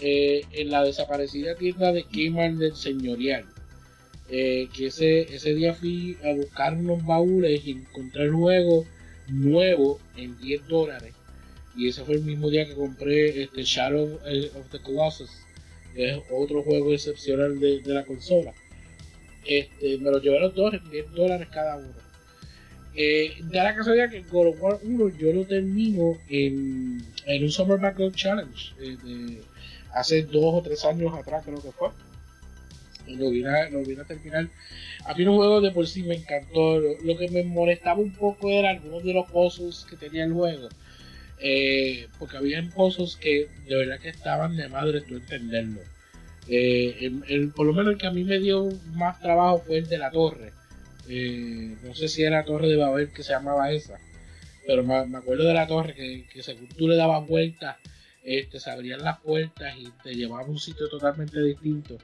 eh, en la desaparecida tienda de Kmart del Señorial. Eh, que ese, ese día fui a buscar unos baúles y encontré el juego nuevo en 10 dólares. Y ese fue el mismo día que compré este Shadow of the Colossus, que es otro juego excepcional de, la consola. Este, me lo llevaron dos en 10 dólares cada uno. Eh, la casualidad que God of War 1 yo lo termino en, en un Summer Backlog Challenge eh, hace dos o tres años atrás creo que fue lo vine, a, lo a terminar. A mí el juego de por sí me encantó. Lo, que me molestaba un poco era algunos de los puzzles que tenía el juego. Eh, porque había pozos que de verdad que estaban de madre tú entenderlo. Eh, por lo menos el que a mí me dio más trabajo fue el de la torre. Eh, no sé si era la torre de Babel que se llamaba esa, pero me, acuerdo de la torre que, que según tú le dabas vueltas, este, se abrían las puertas y te llevaba a un sitio totalmente distinto.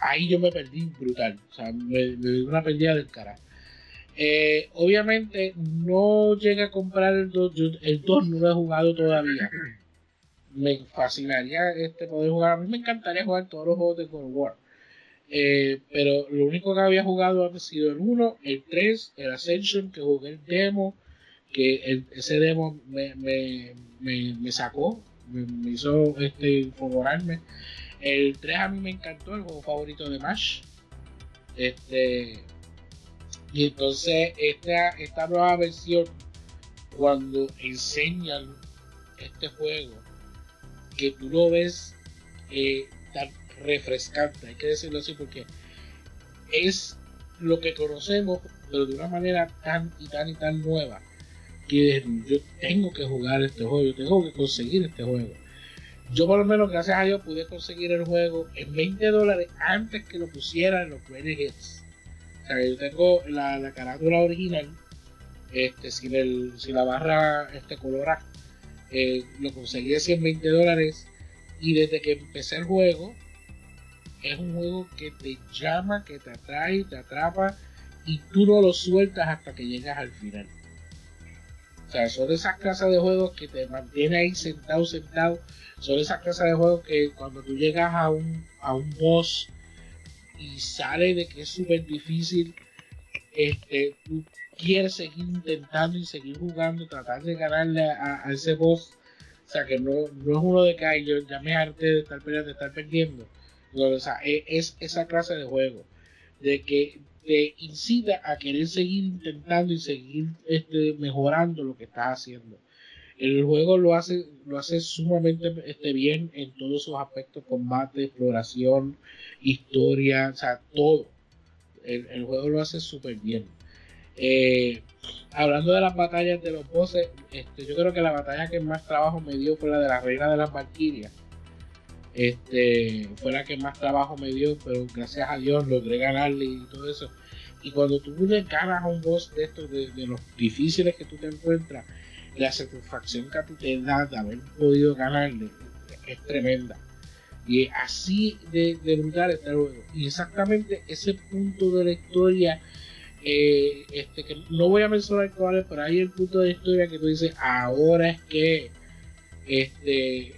Ahí yo me perdí brutal, o sea, me, dio una pérdida del carajo. Eh, obviamente no llegué a comprar el 2, el 2 no lo he jugado todavía. Me fascinaría este poder jugar, a mí me encantaría jugar todos los juegos de of War. Eh, pero lo único que había jugado ha sido el 1, el 3, el Ascension, que jugué el demo, que ese demo me, me, me, sacó, me, hizo este, favorarme. El 3 a mí me encantó, el juego favorito de Mash. Este, y entonces esta, esta nueva versión, cuando enseñan este juego, que tú lo ves eh, tan refrescante, hay que decirlo así, porque es lo que conocemos, pero de una manera tan y tan y tan nueva, que yo tengo que jugar este juego, yo tengo que conseguir este juego. Yo por lo menos, gracias a Dios, pude conseguir el juego en 20 dólares antes que lo pusieran en los Greatest Hits yo tengo la, carátula original, este, sin, el, sin la barra este, colorada. Eh, lo conseguí a 120 dólares y desde que empecé el juego, es un juego que te llama, que te atrae, te atrapa y tú no lo sueltas hasta que llegas al final. O sea, son esas clases de juegos que te mantiene ahí sentado, sentado. Son esas clases de juegos que cuando tú llegas a un, a un boss y sale de que es súper difícil, este, tú quieres seguir intentando y seguir jugando, tratar de ganarle a, ese boss. O sea, que no, no es uno de que yo ya me harté de estar, de estar perdiendo. o sea, es, esa clase de juego. De que te incita a querer seguir intentando y seguir este, mejorando lo que estás haciendo. El juego lo hace, lo hace sumamente este, bien en todos sus aspectos, combate, exploración, historia, o sea, todo. El, juego lo hace súper bien. Eh, hablando de las batallas de los bosses, este, yo creo que la batalla que más trabajo me dio fue la de la reina de las Valkyrias. Este, fue la que más trabajo me dio, pero gracias a Dios logré ganarle y todo eso. Y cuando tú ganas a un boss de estos, de, de los difíciles que tú te encuentras, la satisfacción que a ti te da de haber podido ganarle es tremenda. Y así de, brutal está el juego. Y exactamente ese punto de la historia, eh, este, que no voy a mencionar cuál es, pero hay el punto de la historia que tú dices, ahora es que este,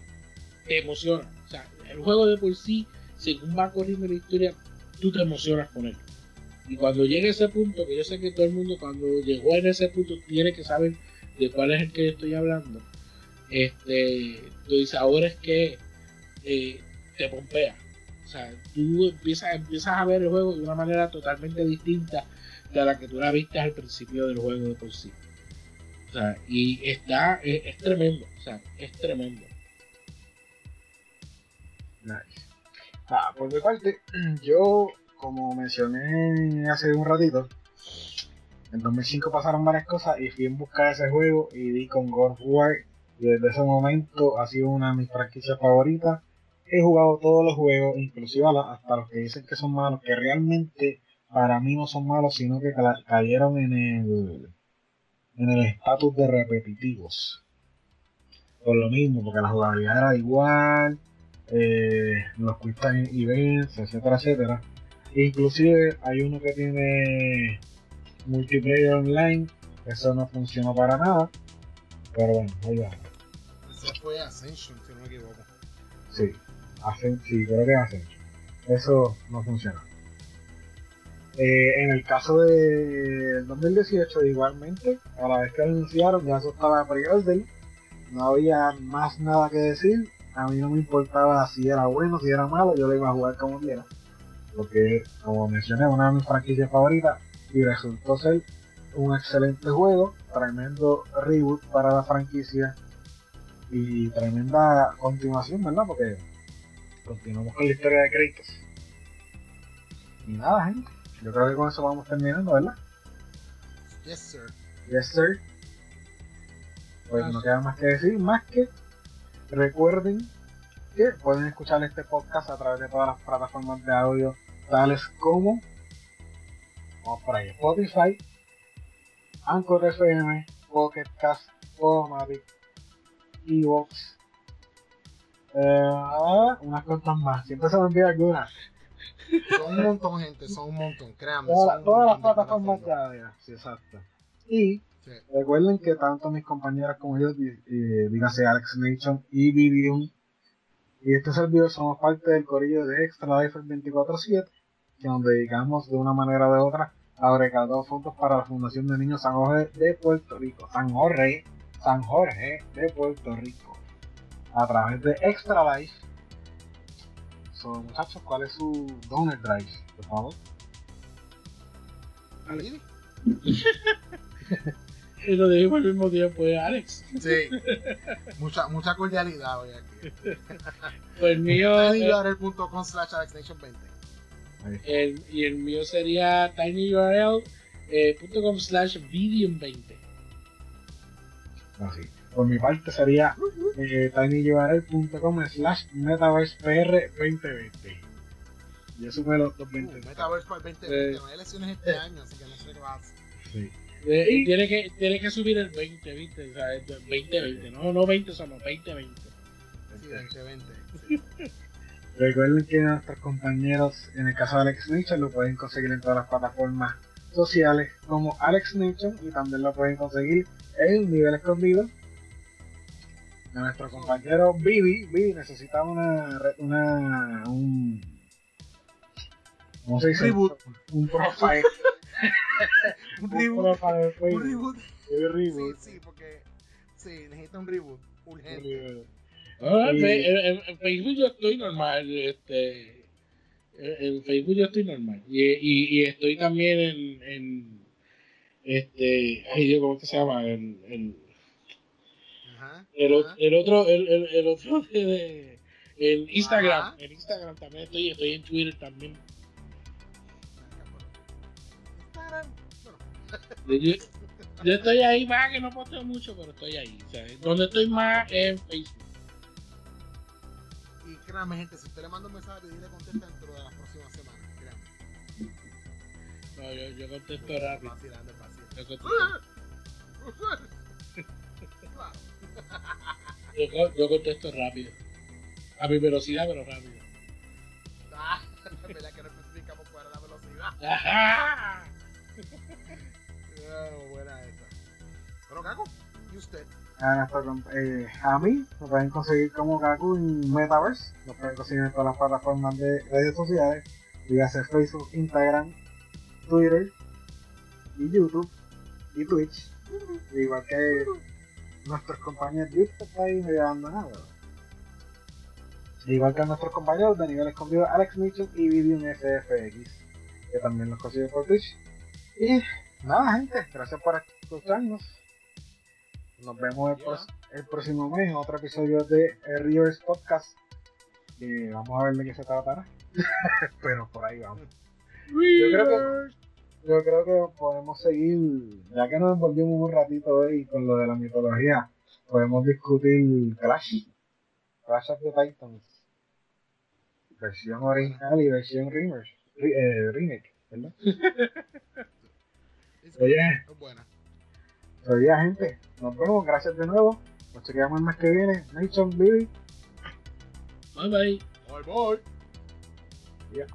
te emociona. O sea, el juego de por sí, según va corriendo la historia, tú te emocionas con él. Y cuando llegue ese punto, que yo sé que todo el mundo cuando llegó en ese punto tiene que saber de cuál es el que estoy hablando, este, tú dices, ahora es que eh, te pompea. O sea, tú empiezas, empiezas a ver el juego de una manera totalmente distinta de la que tú la viste al principio del juego de por sí. O sea, y está, es, tremendo, o sea, es tremendo. Nice. Ah, por mi parte, (clears throat) yo, como mencioné hace un ratito, en 2005 pasaron varias cosas y fui en busca de ese juego y di con God of War y desde ese momento ha sido una de mis franquicias favoritas. He jugado todos los juegos, inclusive hasta los que dicen que son malos, que realmente para mí no son malos, sino que cayeron en el en el estatus de repetitivos. Por lo mismo, porque la jugabilidad era igual, eh, los quick events, etcétera, etcétera. Inclusive hay uno que tiene multiplayer online, eso no funcionó para nada. Pero bueno, ahí va. Eso fue Ascension, si no me equivoco. Sí, sí creo que es Ascension. Eso no funciona. Eh, en el caso de 2018, igualmente, a la vez que anunciaron, ya eso estaba pre-order. No había más nada que decir. A mí no me importaba si era bueno, si era malo, yo lo iba a jugar como quiera. Porque, como mencioné, una de mis franquicias favoritas y resultó ser un excelente juego, tremendo reboot para la franquicia y tremenda continuación, ¿verdad? Porque continuamos con la historia de Kratos. Y nada, gente, yo creo que con eso vamos terminando, ¿verdad? Yes, sir. Yes, sir. pues no queda más que decir, más que recuerden que pueden escuchar este podcast a través de todas las plataformas de audio, tales como, por ahí, Spotify, Anchor FM, Pocket Cast, Podomatic, Evox, eh, unas cuantas más, siempre se me olvida algunas. Son un montón, gente, son un montón, créanme. Todas, las plataformas de audio, sí, exacto. Y Sí. recuerden que tanto mis compañeros como yo, eh, dígase Alex Nation y Vivian, y este servidor somos parte del corillo de Extra Life 24-7, que nos dedicamos de una manera o de otra a recaudar fondos para la Fundación de Niños San Jorge de Puerto Rico. San Jorge, San Jorge de Puerto Rico. A través de Extra Life. So, muchachos, ¿cuál es su donor drive? Por favor. (laughs) Y lo dijimos al mismo tiempo, eh, Alex. Sí. mucha, mucha cordialidad hoy aquí. Pues el mío, eh, tinyurl.com slash alexnation20. el, y el mío sería tinyurl.com slash medium20. Así. Por mi parte sería eh, tinyurl.com slash metaversepr 2020. Yo supe los Uh, 220. Metaverse para el 2020. Eh. No hay elecciones este año, así que no sé qué va a hacer. Sí. Eh, tiene que, tiene que subir el 20, ¿viste? O sea, el 2020, no, no 20, sino 2020. Sí, 2020. Sí. Recuerden que nuestros compañeros, en el caso de Alex Nation, lo pueden conseguir en todas las plataformas sociales como Alex Nation y también lo pueden conseguir en nivel escondido. De nuestro compañero Vivi, Vivi necesita una, re- una, un, ¿cómo se dice? Reboot. Un profile. (laughs) Un reboot. Un reboot. Un Sí, reboot. sí, porque. Sí, necesita un reboot. Urgente. Ah, en, en- en Facebook yo estoy normal, este, en, Facebook yo estoy normal. Y, y, y estoy también en, en este, ay Dios, ¿cómo es que se llama? El, el, Ajá. el, o- ajá. el otro, el, el, el otro (laughs) de, de- en Instagram, Ajá. en Instagram también estoy, estoy en Twitter también. Instagram. Yo, yo estoy ahí más que no posteo mucho, pero estoy ahí. Donde estoy más es en Facebook. y créanme, gente, si usted le manda un mensaje, dile contesta dentro de las próximas semanas. Créanme. No, yo, yo contesto rápido. Yo contesto, yo, co- yo contesto rápido. A mi velocidad, pero rápido. Ah, (laughs) verdad que no especificamos cuál es la velocidad. ¡Ajá! Pero, Caco, ¿y usted? A, com- eh, a mí lo pueden conseguir como Kaku en Metaverse, lo pueden conseguir en todas las plataformas de redes sociales, dígase Facebook, Instagram, Twitter y YouTube y Twitch, igual que nuestros compañeros de YouTube está ahí medio abandonado. Igual que nuestros compañeros de nivel escondido Alex Mitchell y Vivian SFX, que también los consiguen por Twitch. Y nada gente, gracias por escucharnos. Nos vemos el, Yeah. pros- el próximo mes en otro episodio de Rivers Podcast. Que vamos a ver de qué se tratará. (laughs) Pero por ahí vamos. Yo creo que yo creo que podemos seguir, ya que nos envolvimos un ratito hoy con lo de la mitología, podemos discutir Clash. Clash of the Titans. Versión original y versión remake. Re- eh, remake, ¿verdad? (laughs) Oye. buena. Ya, gente, nos vemos, gracias de nuevo. Nos chequeamos el mes que viene. Nation, Billy. Bye bye. Bye, bye. Yeah.